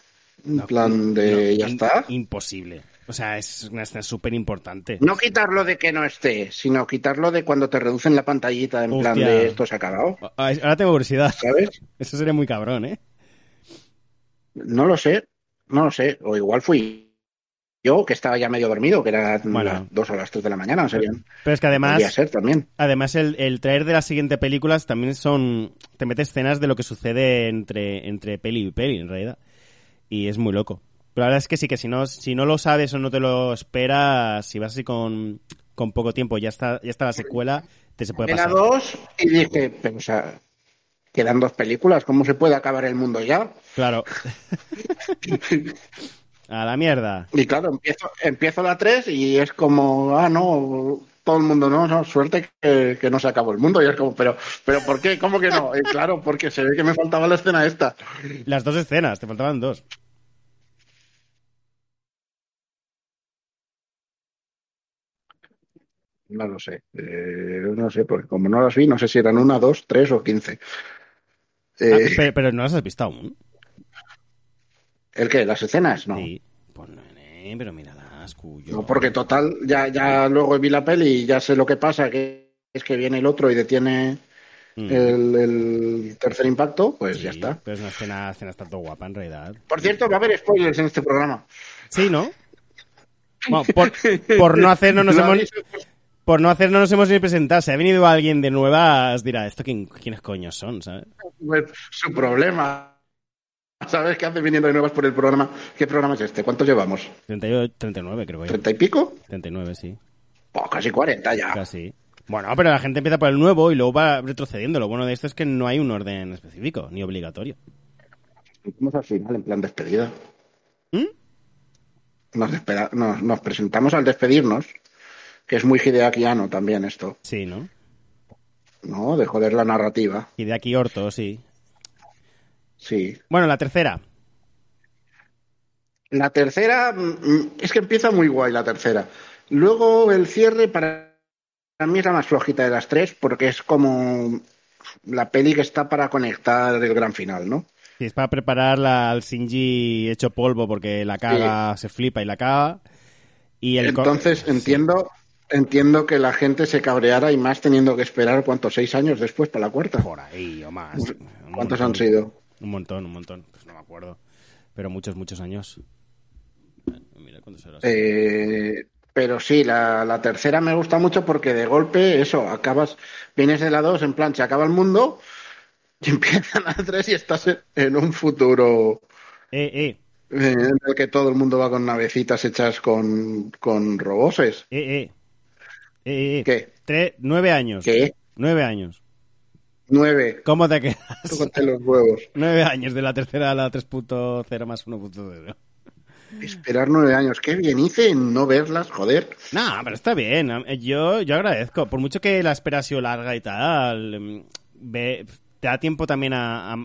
En No, plan de no, ya in- está. Imposible. O sea, es una escena súper importante. No quitarlo de que no esté, sino quitarlo de cuando te reducen la pantallita en plan de esto se ha acabado. Ahora tengo curiosidad. ¿Sabes? Eso sería muy cabrón, ¿eh? No lo sé, no lo sé. O igual fui yo, que estaba ya medio dormido, que era Bueno. las dos o las tres de la mañana, no sé bien. Pero es que además... Podría ser también. Además, el, el traer de las siguientes películas también son. Te mete escenas de lo que sucede entre, entre peli y peli, en realidad. Y es muy loco. Pero la verdad es que sí, que si no, si no lo sabes o no te lo esperas, si vas así con, con poco tiempo, ya está, ya está la secuela, te se puede Era pasar. dos y dije, pero o sea, quedan dos películas, ¿cómo se puede acabar el mundo ya? Claro. A la mierda. Y claro, empiezo, empiezo la 3 y es como, ah, no, todo el mundo, no, no, suerte que, que no se acabó el mundo. Y es como, pero, pero ¿por qué? ¿Cómo que no? Claro, porque se ve que me faltaba la escena esta. Las dos escenas, te faltaban dos. No lo sé, eh, no sé, porque como no las vi, no sé si eran una, dos, tres o quince. Ah, Eh, pero, pero no las has visto aún. ¿El qué? ¿Las escenas? No. Sí. Pues no, nene, pero míralas, No, porque total, ya, ya luego vi la peli y ya sé lo que pasa, que es que viene el otro y detiene Mm. el, el tercer impacto, pues Sí, ya está. Pero es una escena, escena tanto guapa, en realidad. Por cierto, va a haber spoilers en este programa. Sí, ¿no? Bueno, por, por no hacernos nos hemos, por no hacernos nos hemos ni presentado. Si ha venido alguien de nuevas, dirá, ¿esto quién, quiénes coños son? ¿sabes? pues, su problema. ¿Sabes qué hace viniendo de nuevas por el programa? ¿Qué programa es este? ¿Cuántos llevamos? 38, 39 creo que. ¿Treinta y pico? 39, sí. Oh, casi cuarenta ya. Casi. Bueno, pero la gente empieza por el nuevo y luego va retrocediendo. Lo bueno de esto es que no hay un orden específico, ni obligatorio. Vamos al final, en plan despedida. ¿Mm? Nos, despeda- nos, nos presentamos al despedirnos, que es muy hideakiano también esto, Sí, ¿no? ¿no? De joder la narrativa. Aquí Orto, sí. Sí. Bueno, la tercera. La tercera, mm, mm, es que empieza muy guay la tercera. Luego el cierre para mí es la más flojita de las tres porque es como la peli que está para conectar el gran final, ¿no? Sí, es para preparar la- al Shinji hecho polvo porque la caga, se flipa y la caga. Y el Entonces Sí. entiendo entiendo que la gente se cabreara y más teniendo que esperar cuántos seis años después para la cuarta. Por ahí o más. ¿Cuántos han sido? Un montón, un montón. Pues no me acuerdo. Pero muchos, muchos años. Eh, Mira cuántos eran. Eh, pero sí, la, la tercera me gusta mucho porque de golpe, eso, acabas, vienes de la dos, en plan, se acaba el mundo, y empiezan la tres y estás en, en un futuro. Eh, eh. eh, en el que todo el mundo va con navecitas hechas con, con roboses. Eh, eh. Eh, eh. ¿Qué? Tre- nueve años. ¿Qué? Nueve años. Nueve. ¿Cómo te quedas? Tócate los huevos. nueve años de la tercera a la 3.0 más 1.0. Esperar nueve años. Qué bien hice en no verlas, joder. No, pero está bien. Yo, yo agradezco. Por mucho que la espera ha sido larga y tal, em, ve- te da tiempo también a, a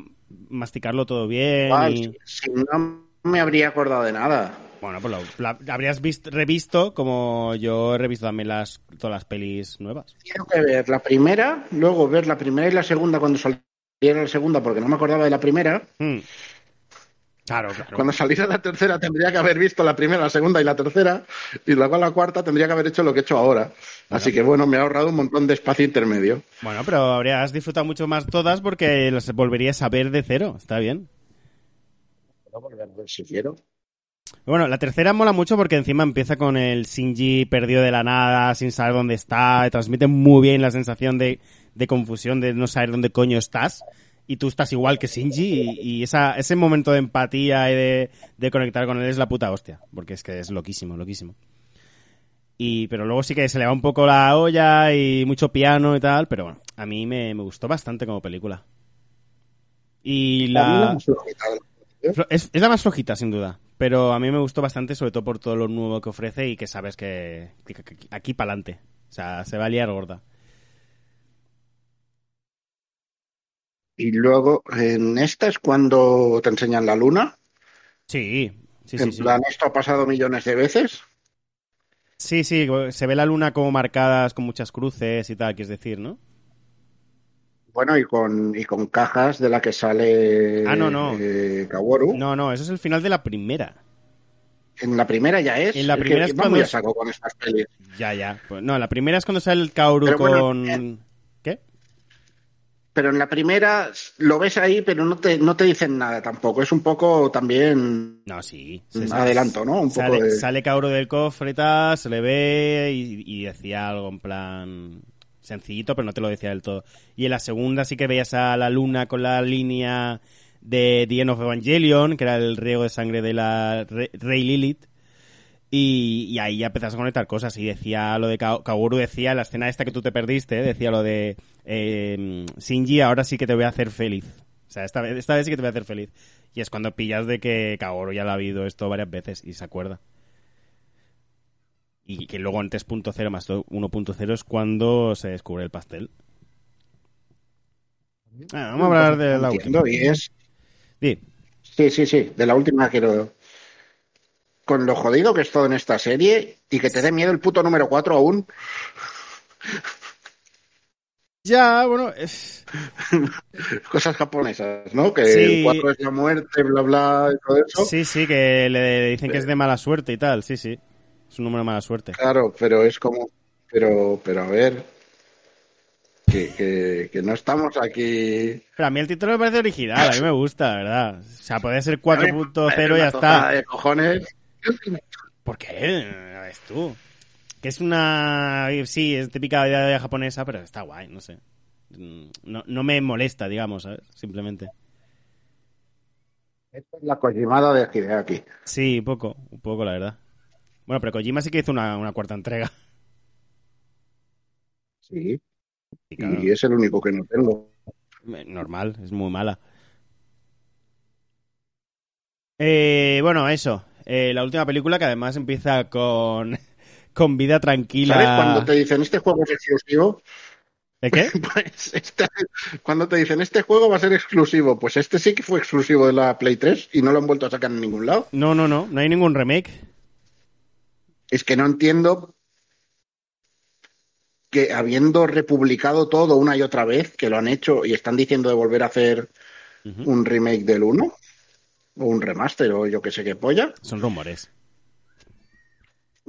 masticarlo todo bien. Igual, y- si, si no me habría acordado de nada. Bueno, pues lo- la, habrías visto, revisto como yo he revisto también las, todas las pelis nuevas. Tengo que ver la primera, luego ver la primera y la segunda cuando saliera la segunda, porque no me acordaba de la primera. Hmm. Claro, claro. Cuando saliera la tercera tendría que haber visto la primera, la segunda y la tercera, y luego la cuarta tendría que haber hecho lo que he hecho ahora. Así que bueno, me ha ahorrado un montón de espacio intermedio. Bueno, pero habrías disfrutado mucho más todas porque las volverías a ver de cero. Está bien. Puedo volver a ver si quiero. Bueno, la tercera mola mucho porque encima empieza con el Shinji perdido de la nada, sin saber dónde está, transmite muy bien la sensación de, de confusión, de no saber dónde coño estás, y tú estás igual que Shinji, y, y esa, ese momento de empatía y de, de conectar con él es la puta hostia, porque es que es loquísimo, loquísimo. Y, pero luego sí que se le va un poco la olla y mucho piano y tal, pero bueno, a mí me, me gustó bastante como película. Y la... Es, es la más flojita, sin duda. Pero a mí me gustó bastante, sobre todo por todo lo nuevo que ofrece y que sabes que, que- que aquí para adelante. O sea, se va a liar gorda. Y luego, en esta es cuando te enseñan la luna. Sí, sí, sí. en Sí, plan, esto ha pasado millones de veces. sí, sí, se ve la luna como marcadas con muchas cruces y tal, quieres decir, ¿no? Bueno, y con, y con cajas de la que sale Ah, no, no. eh, Kaworu. No, no, eso es el final de la primera. En la primera ya es. En la Es que primera es cuando ya es- saco con estas pelis. Ya, ya. Pues, no, la primera es cuando sale el Kaoru bueno, con... eh, ¿Qué? Pero en la primera lo ves ahí, pero no te, no te dicen nada tampoco. Es un poco también No, sí. adelanto, ¿no? Un poco sale, de... sale Kaoru del cofre tal, se le ve y, y decía algo en plan sencillito, pero no te lo decía del todo. Y en la segunda sí que veías a la luna con la línea de The End of Evangelion, que era el riego de sangre de la Re- Rey Lilith. Y, ahí ya empezas a conectar cosas. Y decía lo de Ka- Kaworu, decía la escena esta que tú te perdiste, decía lo de eh, Shinji, ahora sí que te voy a hacer feliz. O sea, esta vez, esta vez sí que te voy a hacer feliz. Y es cuando pillas de que Kaworu ya lo ha habido esto varias veces y se acuerda. Y que luego en 3.0 más 1.0 es cuando se descubre el pastel. Ah, vamos a hablar de la Entiendo, última. y es... Sí. Sí, sí, sí, de la última quiero... Con lo jodido que es todo en esta serie y que te dé miedo el puto número 4 aún. Ya, bueno, es... Cosas japonesas, ¿no? Que Sí. el 4 es la muerte, bla, bla, y todo eso. sí, sí, que le dicen que es de mala suerte y tal, sí, sí. Es un número de mala suerte. Claro, pero es como... Pero, pero a ver... Que, que, que no estamos aquí... Pero a mí el título me parece original, a mí me gusta, la verdad. O sea, puede ser 4.0 y ya está. De cojones. ¿Por qué? Ves tú. Que es una... Sí, es típica idea japonesa, pero está guay, no sé. No, no me molesta, digamos, ¿sabes? Simplemente. Esta es la Kojimada de Hideaki. Sí, un poco, un poco, la verdad. Bueno, pero Kojima sí que hizo una, una cuarta entrega. Sí, Y claro, y es el único que no tengo. eh, normal, es muy mala. Eh, bueno, eso. Eh, la última película que además empieza con, con vida tranquila. ¿Sabes cuando te dicen este juego es exclusivo? ¿De qué? Pues este- cuando te dicen este juego va a ser exclusivo, pues este sí que fue exclusivo de la Play 3 y no lo han vuelto a sacar en ningún lado. No, no, no, no hay ningún remake. Es que no entiendo que habiendo republicado todo una y otra vez, que lo han hecho y están diciendo de volver a hacer un remake del 1 o un remaster o yo que sé qué polla. Son rumores.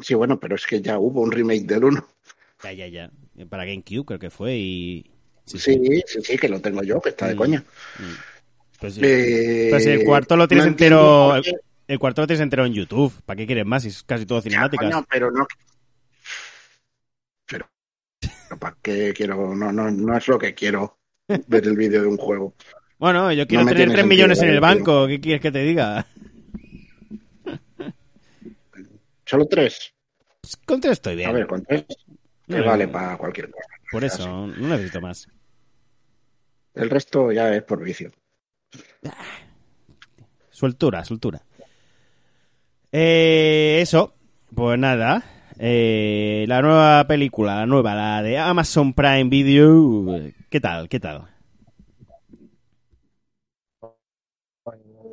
Sí, bueno, pero es que ya hubo un remake del 1. Ya, ya, ya. Para GameCube creo que fue y... Sí, sí, sí, que lo tengo yo, que está de Mm. coña. Pues, sí. Eh, Pues el cuarto lo tienes no entero... El, cuarto lo tienes entero en YouTube. ¿Para qué quieres más? Es casi todo Ya, cinemáticas. coño, pero no. Pero, ¿para qué quiero? No, no, no es lo que quiero ver el vídeo de un juego. Bueno, yo quiero tener tiene 3 millones en el banco. ¿Qué quieres que te diga? Solo tres. Pues con tres estoy bien. A ver, con tres me No, vale para cualquier cosa. Por eso, no necesito más. El resto ya es por vicio. Sueltura, sueltura. Eh, eso, pues nada. eh, la nueva película, la nueva, la de Amazon Prime Video. ¿Qué tal? ¿Qué tal?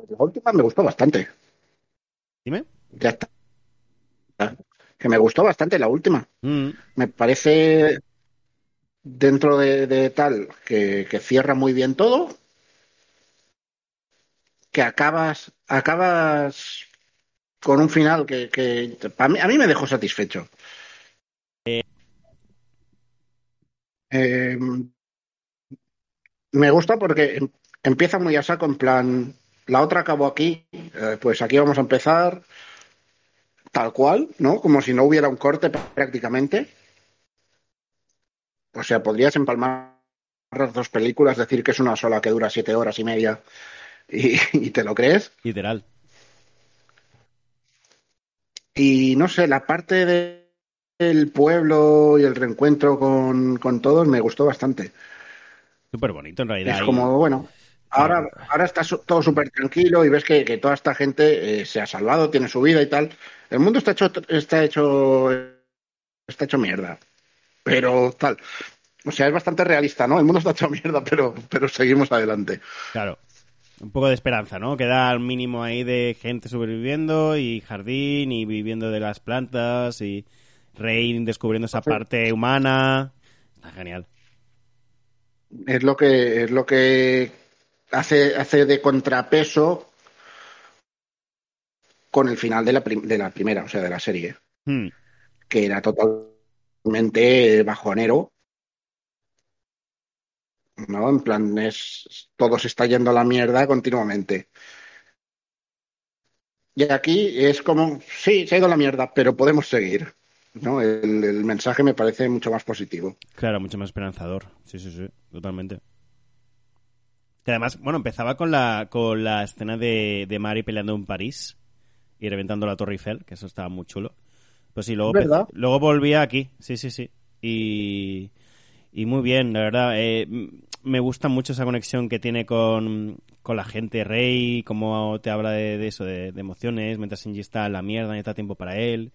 La última me gustó bastante. Dime. Ya está. Que me gustó bastante la última. Mm, Me parece dentro de, de tal que, que cierra muy bien todo. Que acabas, acabas con un final que, que a, mí, a me dejó satisfecho. Eh, me gusta porque em- empieza muy a saco en plan, la otra acabó aquí, eh, pues aquí vamos a empezar tal cual, ¿no? Como si no hubiera un corte prácticamente. O sea, podrías empalmar las dos películas, decir que es una sola que dura siete horas y media y, y te lo crees. literal. Y no sé, la parte de- del pueblo y el reencuentro con, con todos me gustó bastante. Súper bonito en realidad. Es como, bueno, ahora, ahora está todo súper tranquilo y ves que, que toda esta gente eh, se ha salvado, tiene su vida y tal. El mundo está hecho, está hecho, está hecho mierda. Pero tal. O sea, es bastante realista, ¿no? El mundo está hecho mierda, pero, pero seguimos adelante. Claro. Un poco de esperanza, ¿no? Queda al mínimo ahí de gente sobreviviendo y jardín y viviendo de las plantas y Rey descubriendo esa parte humana. Está genial. Es lo que, es lo que hace, hace de contrapeso con el final de la, de la primera, o sea, de la serie. Hmm. que era totalmente bajonero. ¿No? En plan, es, todo se está yendo a la mierda continuamente. Y aquí es como, sí, se ha ido a la mierda, pero podemos seguir. ¿no? El, el mensaje me parece mucho más positivo. Claro, mucho más esperanzador. Sí, sí, sí, totalmente. Que además, bueno, empezaba con la, con la escena de, de Mari peleando en París y reventando la Torre Eiffel, que eso estaba muy chulo. Pues sí, luego, luego volvía aquí, sí, sí, sí. Y, y muy bien, la verdad. eh, me gusta mucho esa conexión que tiene con, con la gente, Rey, cómo te habla de, eso, de, emociones, mientras Shinji está en la mierda, necesita tiempo para él.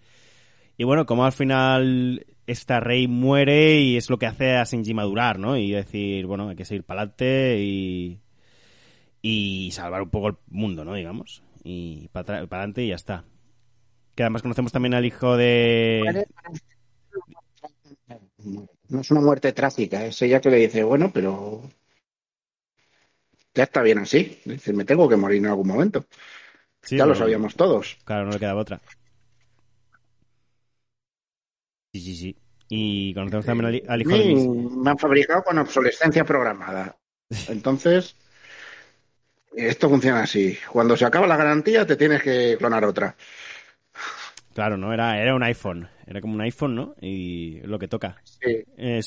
Y bueno, como al final esta Rey muere y es lo que hace a Shinji madurar, ¿no? Y decir, bueno, hay que seguir para adelante y, y salvar un poco el mundo, ¿no? Digamos. Y para adelante y ya está. Que además conocemos también al hijo de... No es una muerte trágica, es ella que le dice, bueno, pero ya está bien así. Dice, me tengo que morir en algún momento. Sí, ya lo sabíamos todos. Claro, no le quedaba otra. Sí, sí, sí. Y conocemos también al, hi- al hijo de mí Miss. me han fabricado con obsolescencia programada. Entonces, esto funciona así. Cuando se acaba la garantía, te tienes que clonar otra. Claro, ¿no? Era, era un iPhone. Era como un iPhone, ¿no? Y lo que toca. Sí.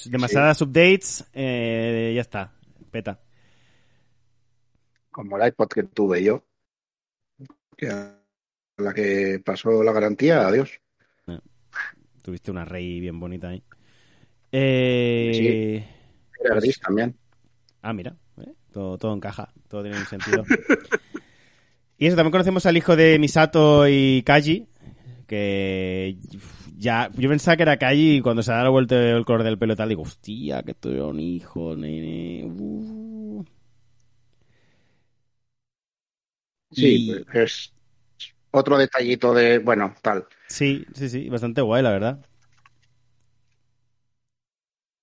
Demasiadas updates, eh, ya está. Peta. Como el iPod que tuve yo. Que a la que pasó la garantía, adiós. Tuviste una rey bien bonita ahí. Eh... Era Pues- gris también. Ah, mira. ¿eh? Todo, todo encaja. Todo tiene un sentido. y eso, también conocemos al hijo de Misato y Kaji. Que ya. Yo pensaba que era Kaji y cuando se da la vuelta el color del pelo y tal, digo, hostia, que tuve un hijo, nene. uh". Sí, Y- es otro detallito de, bueno, tal. Sí, sí, sí, bastante guay, la verdad.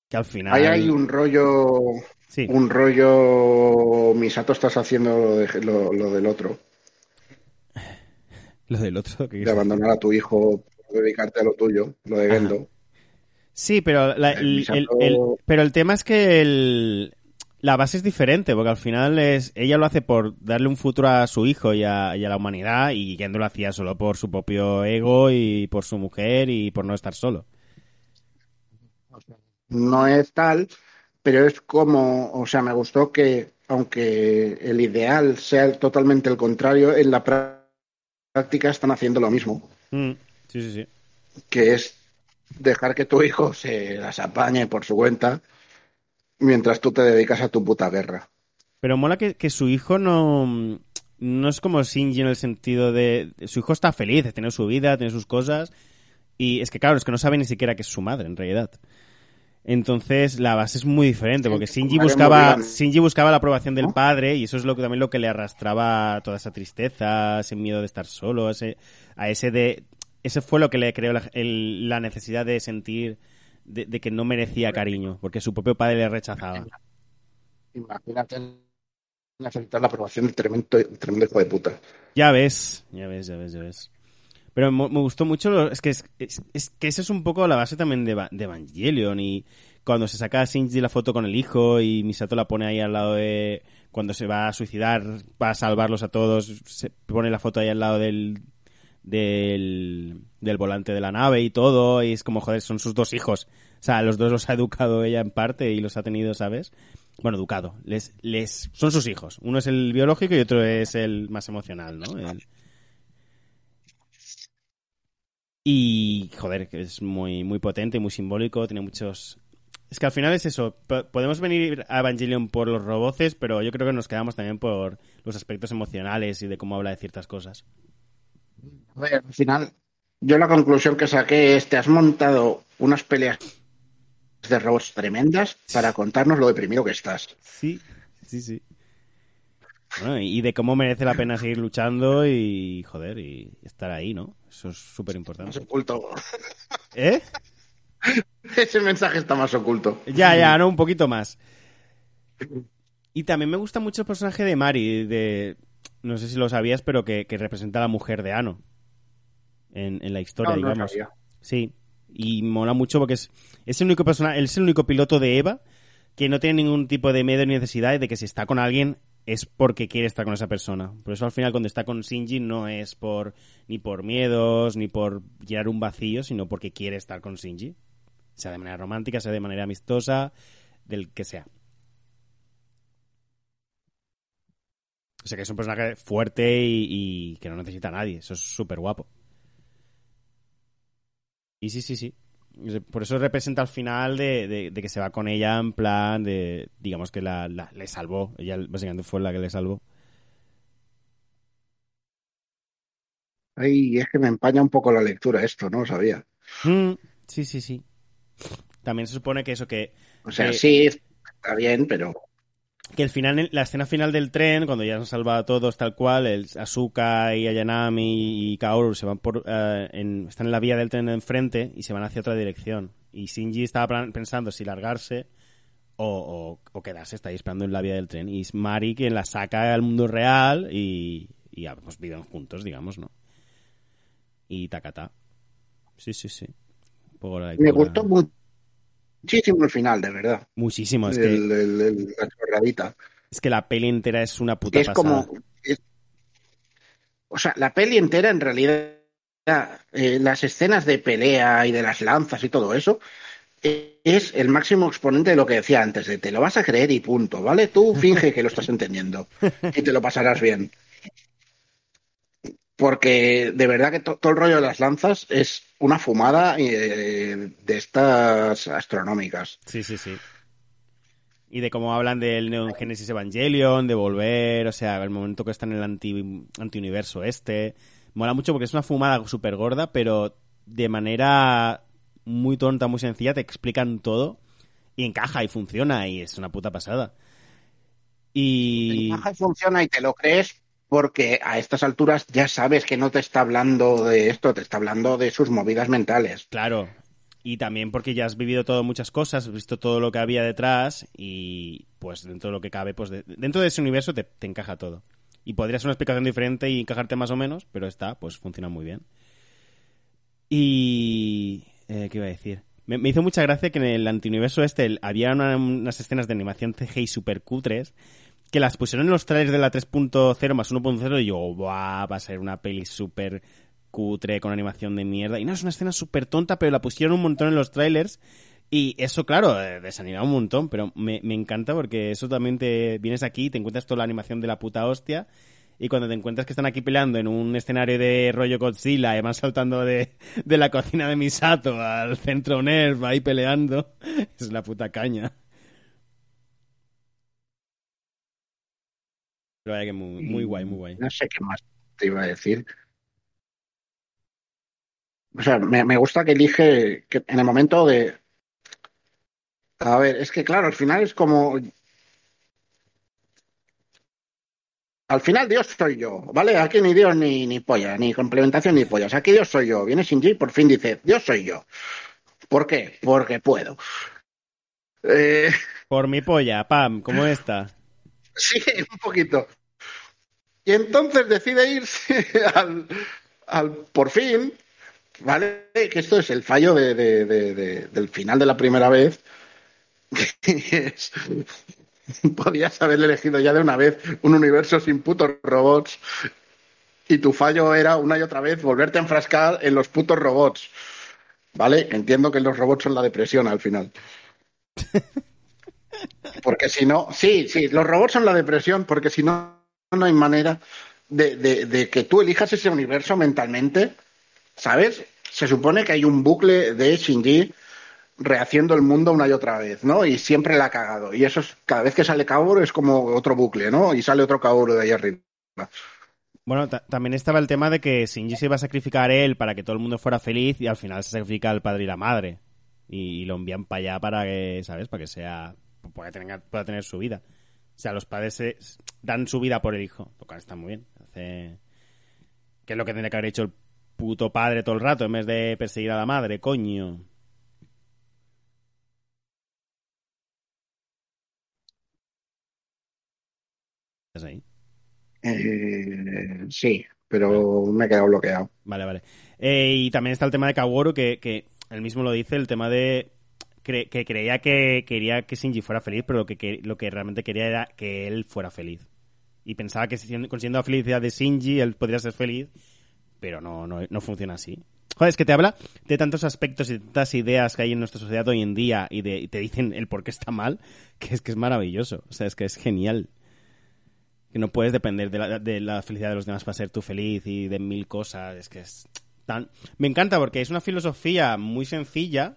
Que al final. Ahí hay un rollo, Sí, un rollo, Misato estás haciendo lo, de- lo- lo del otro, lo del otro. que- de abandonar a tu hijo, dedicarte a lo tuyo, lo de Ajá. Gendo. Sí, pero, la- El pero el tema es que el- la base es diferente, porque al final es ella lo hace por darle un futuro a su hijo y a, y a la humanidad, y Gendo lo hacía solo por su propio ego y por su mujer y por no estar solo. No es tal, pero es como, o sea, me gustó que, aunque el ideal sea totalmente el contrario, en la prá- práctica están haciendo lo mismo. Mm, Sí, sí, sí. que es dejar que tu hijo se las apañe por su cuenta mientras tú te dedicas a tu puta guerra. Pero mola que, que su hijo no, no es como Shinji en el sentido de... Su hijo está feliz, tiene su vida, tiene sus cosas. Y es que, claro, es que no sabe ni siquiera que es su madre, en realidad. Entonces, la base es muy diferente, porque Shinji buscaba. Shinji buscaba la aprobación del padre, y eso es lo que también lo que le arrastraba toda esa tristeza, ese miedo de estar solo, ese, a ese de... Ese fue lo que le creó la, el- la necesidad de sentir de, de que no merecía cariño, porque su propio padre le rechazaba. Imagínate necesitar la aprobación del tremendo, tremendo hijo de puta. Ya ves, ya ves, ya ves, ya ves. Pero me, me gustó mucho, lo- es que es, es- es que esa es un poco la base también de, de Evangelion y cuando se saca a Shinji la foto con el hijo y Misato la pone ahí al lado de... Cuando se va a suicidar, va a salvarlos a todos, se pone la foto ahí al lado del, del, del volante de la nave y todo, y es como, joder, son sus dos hijos. O sea, los dos los ha educado ella en parte y los ha tenido, ¿sabes? Bueno, educado. Les, les, son sus hijos. Uno es el biológico y otro es el más emocional, ¿no? El- Y, joder, que es muy, muy potente, muy simbólico, tiene muchos... Es que al final es eso, po- podemos venir a Evangelion por los roboces, pero yo creo que nos quedamos también por los aspectos emocionales y de cómo habla de ciertas cosas. A ver, al final, yo la conclusión que saqué es: te has montado unas peleas de robots tremendas para contarnos lo deprimido que estás. Sí, sí, sí. Bueno, y de cómo merece la pena seguir luchando y, joder, y estar ahí, ¿no? Eso es súper Más importante. oculto. ¿Eh? Ese mensaje está más oculto. Ya, ya, no, un poquito más. Y también me gusta mucho el personaje de Mari, de... No sé si lo sabías, pero que, que representa a la mujer de Ano. En, en la historia, No, no digamos. sabía. Sí. Y mola mucho porque es, es el único personaje, él es el único piloto de Eva que no tiene ningún tipo de miedo ni necesidad de que si está con alguien es porque quiere estar con esa persona. Por eso al final cuando está con Shinji no es por ni por miedos ni por llenar un vacío, sino porque quiere estar con Shinji. Sea de manera romántica, sea de manera amistosa, del que sea. O sea que es un personaje fuerte y, y que no necesita a nadie. Eso es súper guapo. Y sí, sí, sí. Por eso representa al final de, de- de que se va con ella en plan de, digamos que la, la- le salvó. Ella básicamente fue la que le salvó. Ay, es que me empaña un poco la lectura esto, no lo sabía. Mm, sí, sí, sí. También se supone que eso, que, O sea, sí, está bien, pero que el final, la escena final del tren, cuando ya se han salvado a todos tal cual, el Asuka y Ayanami y Kaoru se van por, eh, en- están en la vía del tren de enfrente y se van hacia otra dirección. Y Shinji estaba pensando si largarse o, o- o quedarse, está ahí esperando en la vía del tren. Y es Mari quien la saca al mundo real y, y pues viven juntos, digamos, ¿no? Y tacata. Sí, sí, sí. La me gustó mu- muchísimo el final, de verdad. Muchísimo. Es que, El- el- el- la chorradita. es que la peli entera es una puta Es pasada. como. es- o sea, la peli entera, en realidad, eh, las escenas de pelea y de las lanzas y todo eso, eh, es el máximo exponente de lo que decía antes, de te lo vas a creer y punto, ¿vale? Tú finge que lo estás entendiendo y te lo pasarás bien. Porque de verdad que to- todo el rollo de las lanzas es una fumada eh, de estas astronómicas. Sí, sí, sí. Y de cómo hablan del Neon Genesis Evangelion, de volver, o sea, el momento que está en el anti, antiuniverso este. Mola mucho porque es una fumada súper gorda, pero de manera muy tonta, muy sencilla, te explican todo y encaja y funciona y es una puta pasada. Y... Encaja y funciona y te lo crees porque a estas alturas ya sabes que no te está hablando de esto, te está hablando de sus movidas mentales. Claro. Y también porque ya has vivido todo muchas cosas, has visto todo lo que había detrás y pues dentro de lo que cabe, pues de- dentro de ese universo te, encaja todo. Y podría ser una explicación diferente y encajarte más o menos, pero esta pues funciona muy bien. Y... eh, ¿Qué iba a decir? Me, hizo mucha gracia que en el antiuniverso este el- había una- unas escenas de animación CGI super cutres que las pusieron en los trailers de la 3.0 más 1.0 y yo, ¡buah! Va a ser una peli súper cutre con animación de mierda. Y no, es una escena súper tonta, pero la pusieron un montón en los trailers. Y eso, claro, eh, desanima un montón, pero me, me encanta porque eso también te vienes aquí y te encuentras toda la animación de la puta hostia y cuando te encuentras que están aquí peleando en un escenario de rollo Godzilla, además saltando de, de la cocina de Misato al centro Nerv ahí peleando, es la puta caña. Pero vaya que muy, muy guay, muy guay. No sé qué más te iba a decir. O sea, me, me gusta que elige que en el momento de. A ver, es que claro, al final es como. Al final Dios soy yo, ¿vale? Aquí ni Dios ni, ni polla, ni complementación ni pollas. Aquí Dios soy yo. Viene Shinji y por fin dice, Dios soy yo. ¿Por qué? Porque puedo. Eh, Por mi polla, pam, ¿cómo está? Sí, un poquito. Y entonces decide irse al, al por fin, ¿vale? Que esto es el fallo de, de- de- de- del final de la primera vez. es- podías haber elegido ya de una vez un universo sin putos robots. Y tu fallo era una y otra vez volverte a enfrascar en los putos robots. ¿Vale? Entiendo que los robots son la depresión al final. Porque si no, sí, sí, los robots son la depresión, porque si no, no hay manera de, de- de que tú elijas ese universo mentalmente, ¿sabes? Se supone que hay un bucle de Shinji rehaciendo el mundo una y otra vez, ¿no? Y siempre la ha cagado. Y eso es, cada vez que sale Kaoru es como otro bucle, ¿no? Y sale otro Kaoru de ahí arriba. Bueno, ta- también estaba el tema de que Shinji se iba a sacrificar él para que todo el mundo fuera feliz y al final se sacrifica el padre y la madre. Y, y lo envían para allá para que, ¿sabes? Para que sea. Pueda tener, pueda tener su vida. O sea, los padres se- dan su vida por el hijo. Lo cual está muy bien. Hace... Que es lo que tendría que haber hecho el puto padre todo el rato en vez de perseguir a la madre, coño. ¿Estás ahí? Eh, sí, pero me he quedado bloqueado. Vale, vale. Eh, y también está el tema de Kaworu, que, que él mismo lo dice, el tema de cre- que creía que quería que Shinji fuera feliz, pero lo que, que- lo que realmente quería era que él fuera feliz. Y pensaba que consiguiendo la felicidad de Shinji, él podría ser feliz, pero no, no, no funciona así. Joder, es que te habla de tantos aspectos y de tantas ideas que hay en nuestra sociedad hoy en día y, de, y te dicen el por qué está mal, que es que es maravilloso. O sea, es que es genial. Que no puedes depender de la, de la felicidad de los demás para ser tú feliz y de mil cosas. Es que es tan... Me encanta porque es una filosofía muy sencilla.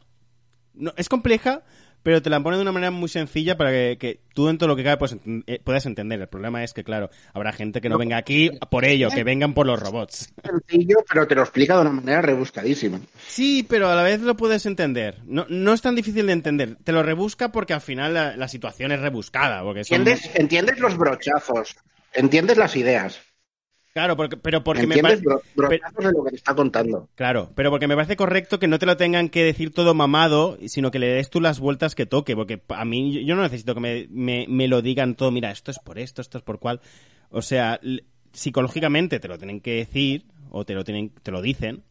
No, es compleja, pero te la pone de una manera muy sencilla para que, que tú dentro de lo que cabe pues, ent- eh, puedas entender. El problema es que, claro, habrá gente que no venga aquí por ello, que vengan por los robots. Sencillo, pero te lo explica de una manera rebuscadísima. Sí, pero a la vez lo puedes entender. No, no es tan difícil de entender. Te lo rebusca porque al final la, la situación es rebuscada. Porque son- ¿Entiendes, entiendes los brochazos, entiendes las ideas, Claro, porque, pero porque me parece... de lo que te está contando. Claro, pero porque me parece correcto que no te lo tengan que decir todo mamado, sino que le des tú las vueltas que toque, porque a mí yo no necesito que me, me, me lo digan todo, mira, esto es por esto, esto es por cual. O sea, psicológicamente te lo tienen que decir, o te lo tienen, te lo dicen,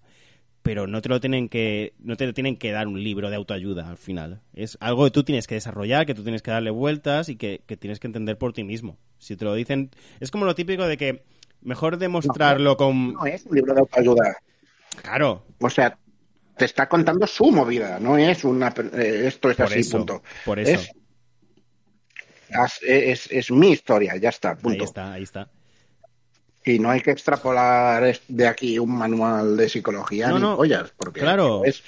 pero no te lo tienen que, no te lo tienen que dar un libro de autoayuda al final. Es algo que tú tienes que desarrollar, que tú tienes que darle vueltas y que, que tienes que entender por ti mismo. Si te lo dicen, es como lo típico de que mejor demostrarlo con, No es un libro de autoayuda. claro, O sea, te está contando su movida, no es una. eh, esto es Por así, eso, punto. por eso. Es, es, es mi historia, ya está, punto. Ahí está, ahí está. Y no hay que extrapolar de aquí un manual de psicología No, ni no, pollas, porque claro. es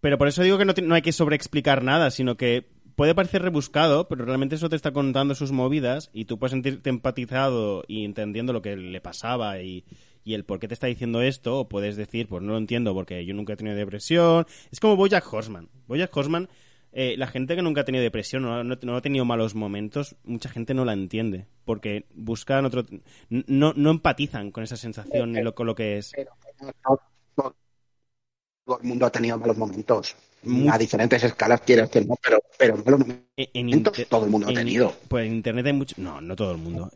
Pero por eso digo que no, no hay que sobreexplicar nada, sino que puede parecer rebuscado, pero realmente eso te está contando sus movidas y tú puedes sentirte empatizado y entendiendo lo que le pasaba y, y el por qué te está diciendo esto, o puedes decir, pues no lo entiendo porque yo nunca he tenido depresión. Es como Bojack Horseman. Bojack Horseman, eh, la gente que nunca ha tenido depresión, no, no- no ha tenido malos momentos, mucha gente no la entiende, porque buscan otro... No, no empatizan con esa sensación ni con lo que es. Todo el mundo ha tenido malos momentos. A diferentes escalas, quieras que no, pero, pero malos momentos En- en todo el mundo ha en- tenido. Pues en internet hay mucho. No, no todo el mundo.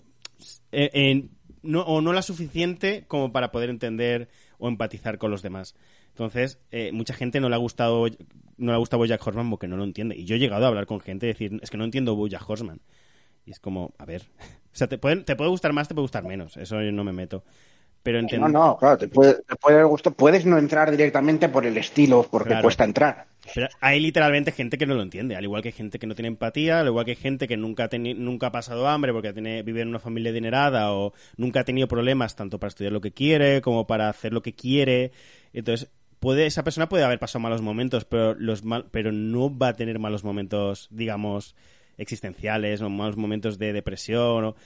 Eh, no, o no la suficiente como para poder entender o empatizar con los demás. Entonces, eh, mucha gente no le ha gustado no le ha gustado Bojack Horseman porque no lo entiende. Y yo he llegado a hablar con gente y decir, es que no entiendo Bojack Horseman. Y es como, a ver, o sea, te puede, te puede gustar más, te puede gustar menos. Eso yo no me meto. Pero No, no, claro, te puede, te puede dar gusto. Puedes no entrar directamente por el estilo, porque Claro. cuesta entrar. Pero hay literalmente gente que no lo entiende, al igual que gente que no tiene empatía, al igual que gente que nunca ha, nunca ha pasado hambre porque tiene, vive en una familia adinerada o nunca ha tenido problemas tanto para estudiar lo que quiere como para hacer lo que quiere. Entonces, puede, esa persona puede haber pasado malos momentos, pero, los mal, pero no va a tener malos momentos, digamos, existenciales o malos momentos de depresión. o-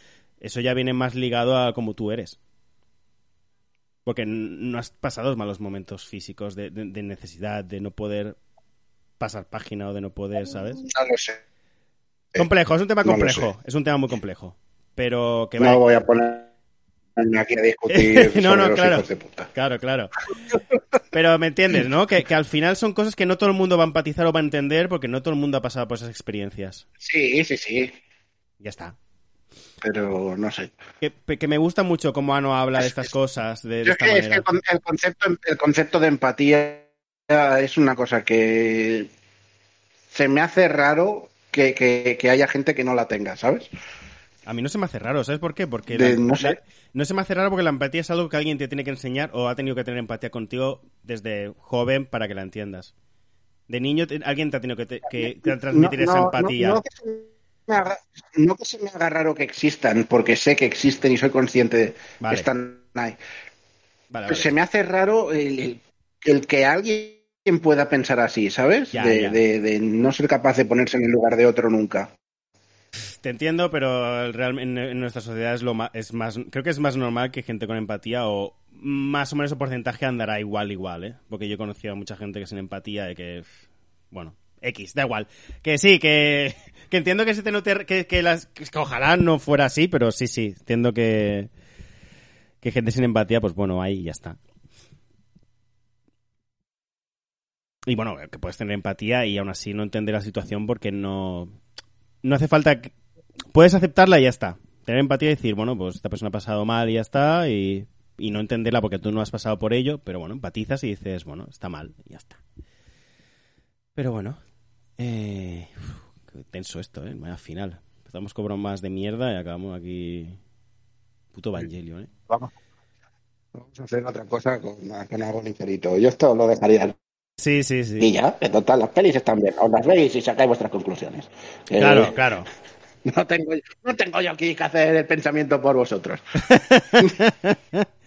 eso ya viene más ligado a cómo tú eres. Porque no has pasado malos momentos físicos de, de- de necesidad, de no poder pasar página o de no poder, ¿sabes? No lo sé. Complejo, es un tema no lo complejo, sé. es un tema muy complejo. Pero que No va- voy a ponerme aquí a discutir No, sobre no, los claro. hijos de puta. Claro, claro. Pero me entiendes, ¿no? Que, que al final son cosas que no todo el mundo va a empatizar o va a entender porque no todo el mundo ha pasado por esas experiencias. Sí, sí, sí. Ya está. Pero no sé. Que, que me gusta mucho cómo Ano habla de estas Es- cosas de, Yo es esta es que manera. el, con- el concepto, el concepto de empatía es una cosa que se me hace raro que, que- que haya gente que no la tenga, ¿sabes? A mí no se me hace raro, ¿sabes por qué? Porque De- la- no sé. la- no se me hace raro porque la empatía es algo que alguien te tiene que enseñar o ha tenido que tener empatía contigo desde joven para que la entiendas. De niño te- alguien te ha tenido que, te- que te transmitir esa empatía. No, que haga, no que se me haga raro que existan, porque sé que existen y soy consciente de Vale. que están ahí. Vale, vale. Se me hace raro el, que alguien pueda pensar así, ¿sabes? Ya, de, ya. de- de no ser capaz de ponerse en el lugar de otro nunca. Te entiendo, pero el real- en, nuestra sociedad es lo ma- es más, creo que es más normal que gente con empatía o más o menos el porcentaje andará igual, igual, ¿eh? Porque yo he conocido a mucha gente que sin empatía y que, bueno, X, da igual. Que sí, que, que entiendo que se te note, que, que las, que ojalá no fuera así, pero sí, sí, entiendo que, que gente sin empatía, pues bueno, ahí ya está. Y bueno, que puedes tener empatía y aún así no entender la situación porque no, no hace falta que- puedes aceptarla y ya está. Tener empatía y decir, bueno, pues esta persona ha pasado mal y ya está, y, y no entenderla porque tú no has pasado por ello, pero bueno, empatizas y dices, bueno, está mal y ya está. Pero bueno, eh, qué tenso esto, ¿eh? Vaya final. Empezamos con bromas de mierda y acabamos aquí... Puto Evangelion, ¿eh? Vamos. Vamos a hacer otra cosa con, con algo ligerito. Yo esto lo dejaría Sí, sí, sí. y ya. En total, las pelis están bien. Os las veis y sacáis vuestras conclusiones. Eh, Claro, claro. No tengo, no tengo yo aquí que hacer el pensamiento por vosotros.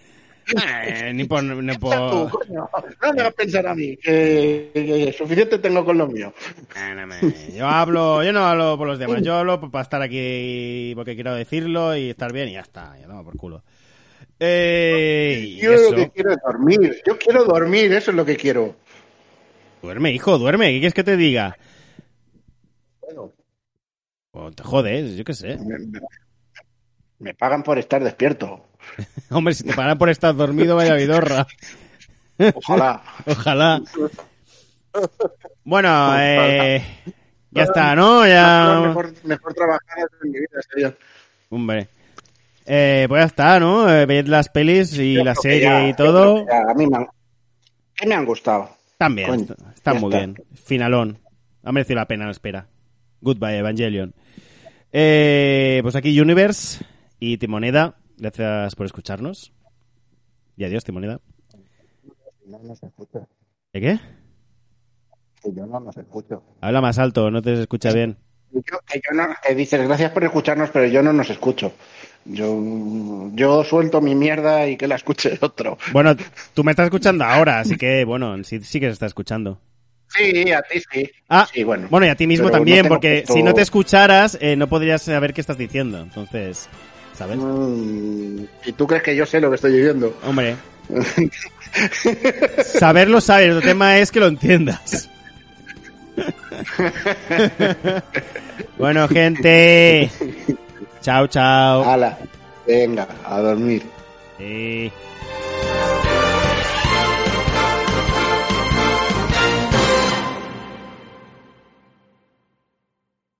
Eh, ni por... Ni tú, por... coño. No me vas a pensar a mí. Que, que suficiente tengo con lo mío. Eh, no me- Yo hablo, yo no hablo por los demás, yo hablo para estar aquí porque quiero decirlo y estar bien y ya está, ya toma por culo. Eh, Yo eso. lo que quiero es dormir. Yo quiero dormir, eso es lo que quiero. Duerme, hijo, duerme, ¿qué quieres que te diga? Bueno, O te jodes, yo qué sé. me, me- me pagan por estar despierto. Hombre, si te paran por estar dormido, vaya vidorra. Ojalá. Ojalá. Bueno, eh, ya está, ¿no? Ya... Mejor, mejor trabajar en mi vida, sería. Hombre. Eh, pues ya está, ¿no? Eh, ved las pelis y Yo la serie ya, y todo. ya, a mí me han, que me han gustado. También, Coño, está, está ya muy está. bien. Finalón. Ha merecido la pena la espera. Goodbye, Evangelion. Eh, pues aquí Universe y Timoneda. Gracias por escucharnos. Y adiós, Timoneda. No nos escucha. ¿De qué? Que yo no nos escucho. Habla más alto, no te escucha bien. Que yo, que yo no, que dices gracias por escucharnos, pero yo no nos escucho. Yo, yo suelto mi mierda y que la escuche otro. Bueno, tú me estás escuchando ahora, así que, bueno, sí, sí que se está escuchando. Sí, a ti sí. Ah, sí, bueno. bueno, y a ti mismo Pero también, porque si no te escucharas, eh, no podrías saber qué estás diciendo. Entonces, ¿sabes? Mm, ¿Y tú crees que yo sé lo que estoy diciendo? Hombre, saberlo sabes, el tema es que lo entiendas. bueno, gente. Chao, chao. Hala, venga, a dormir. Sí.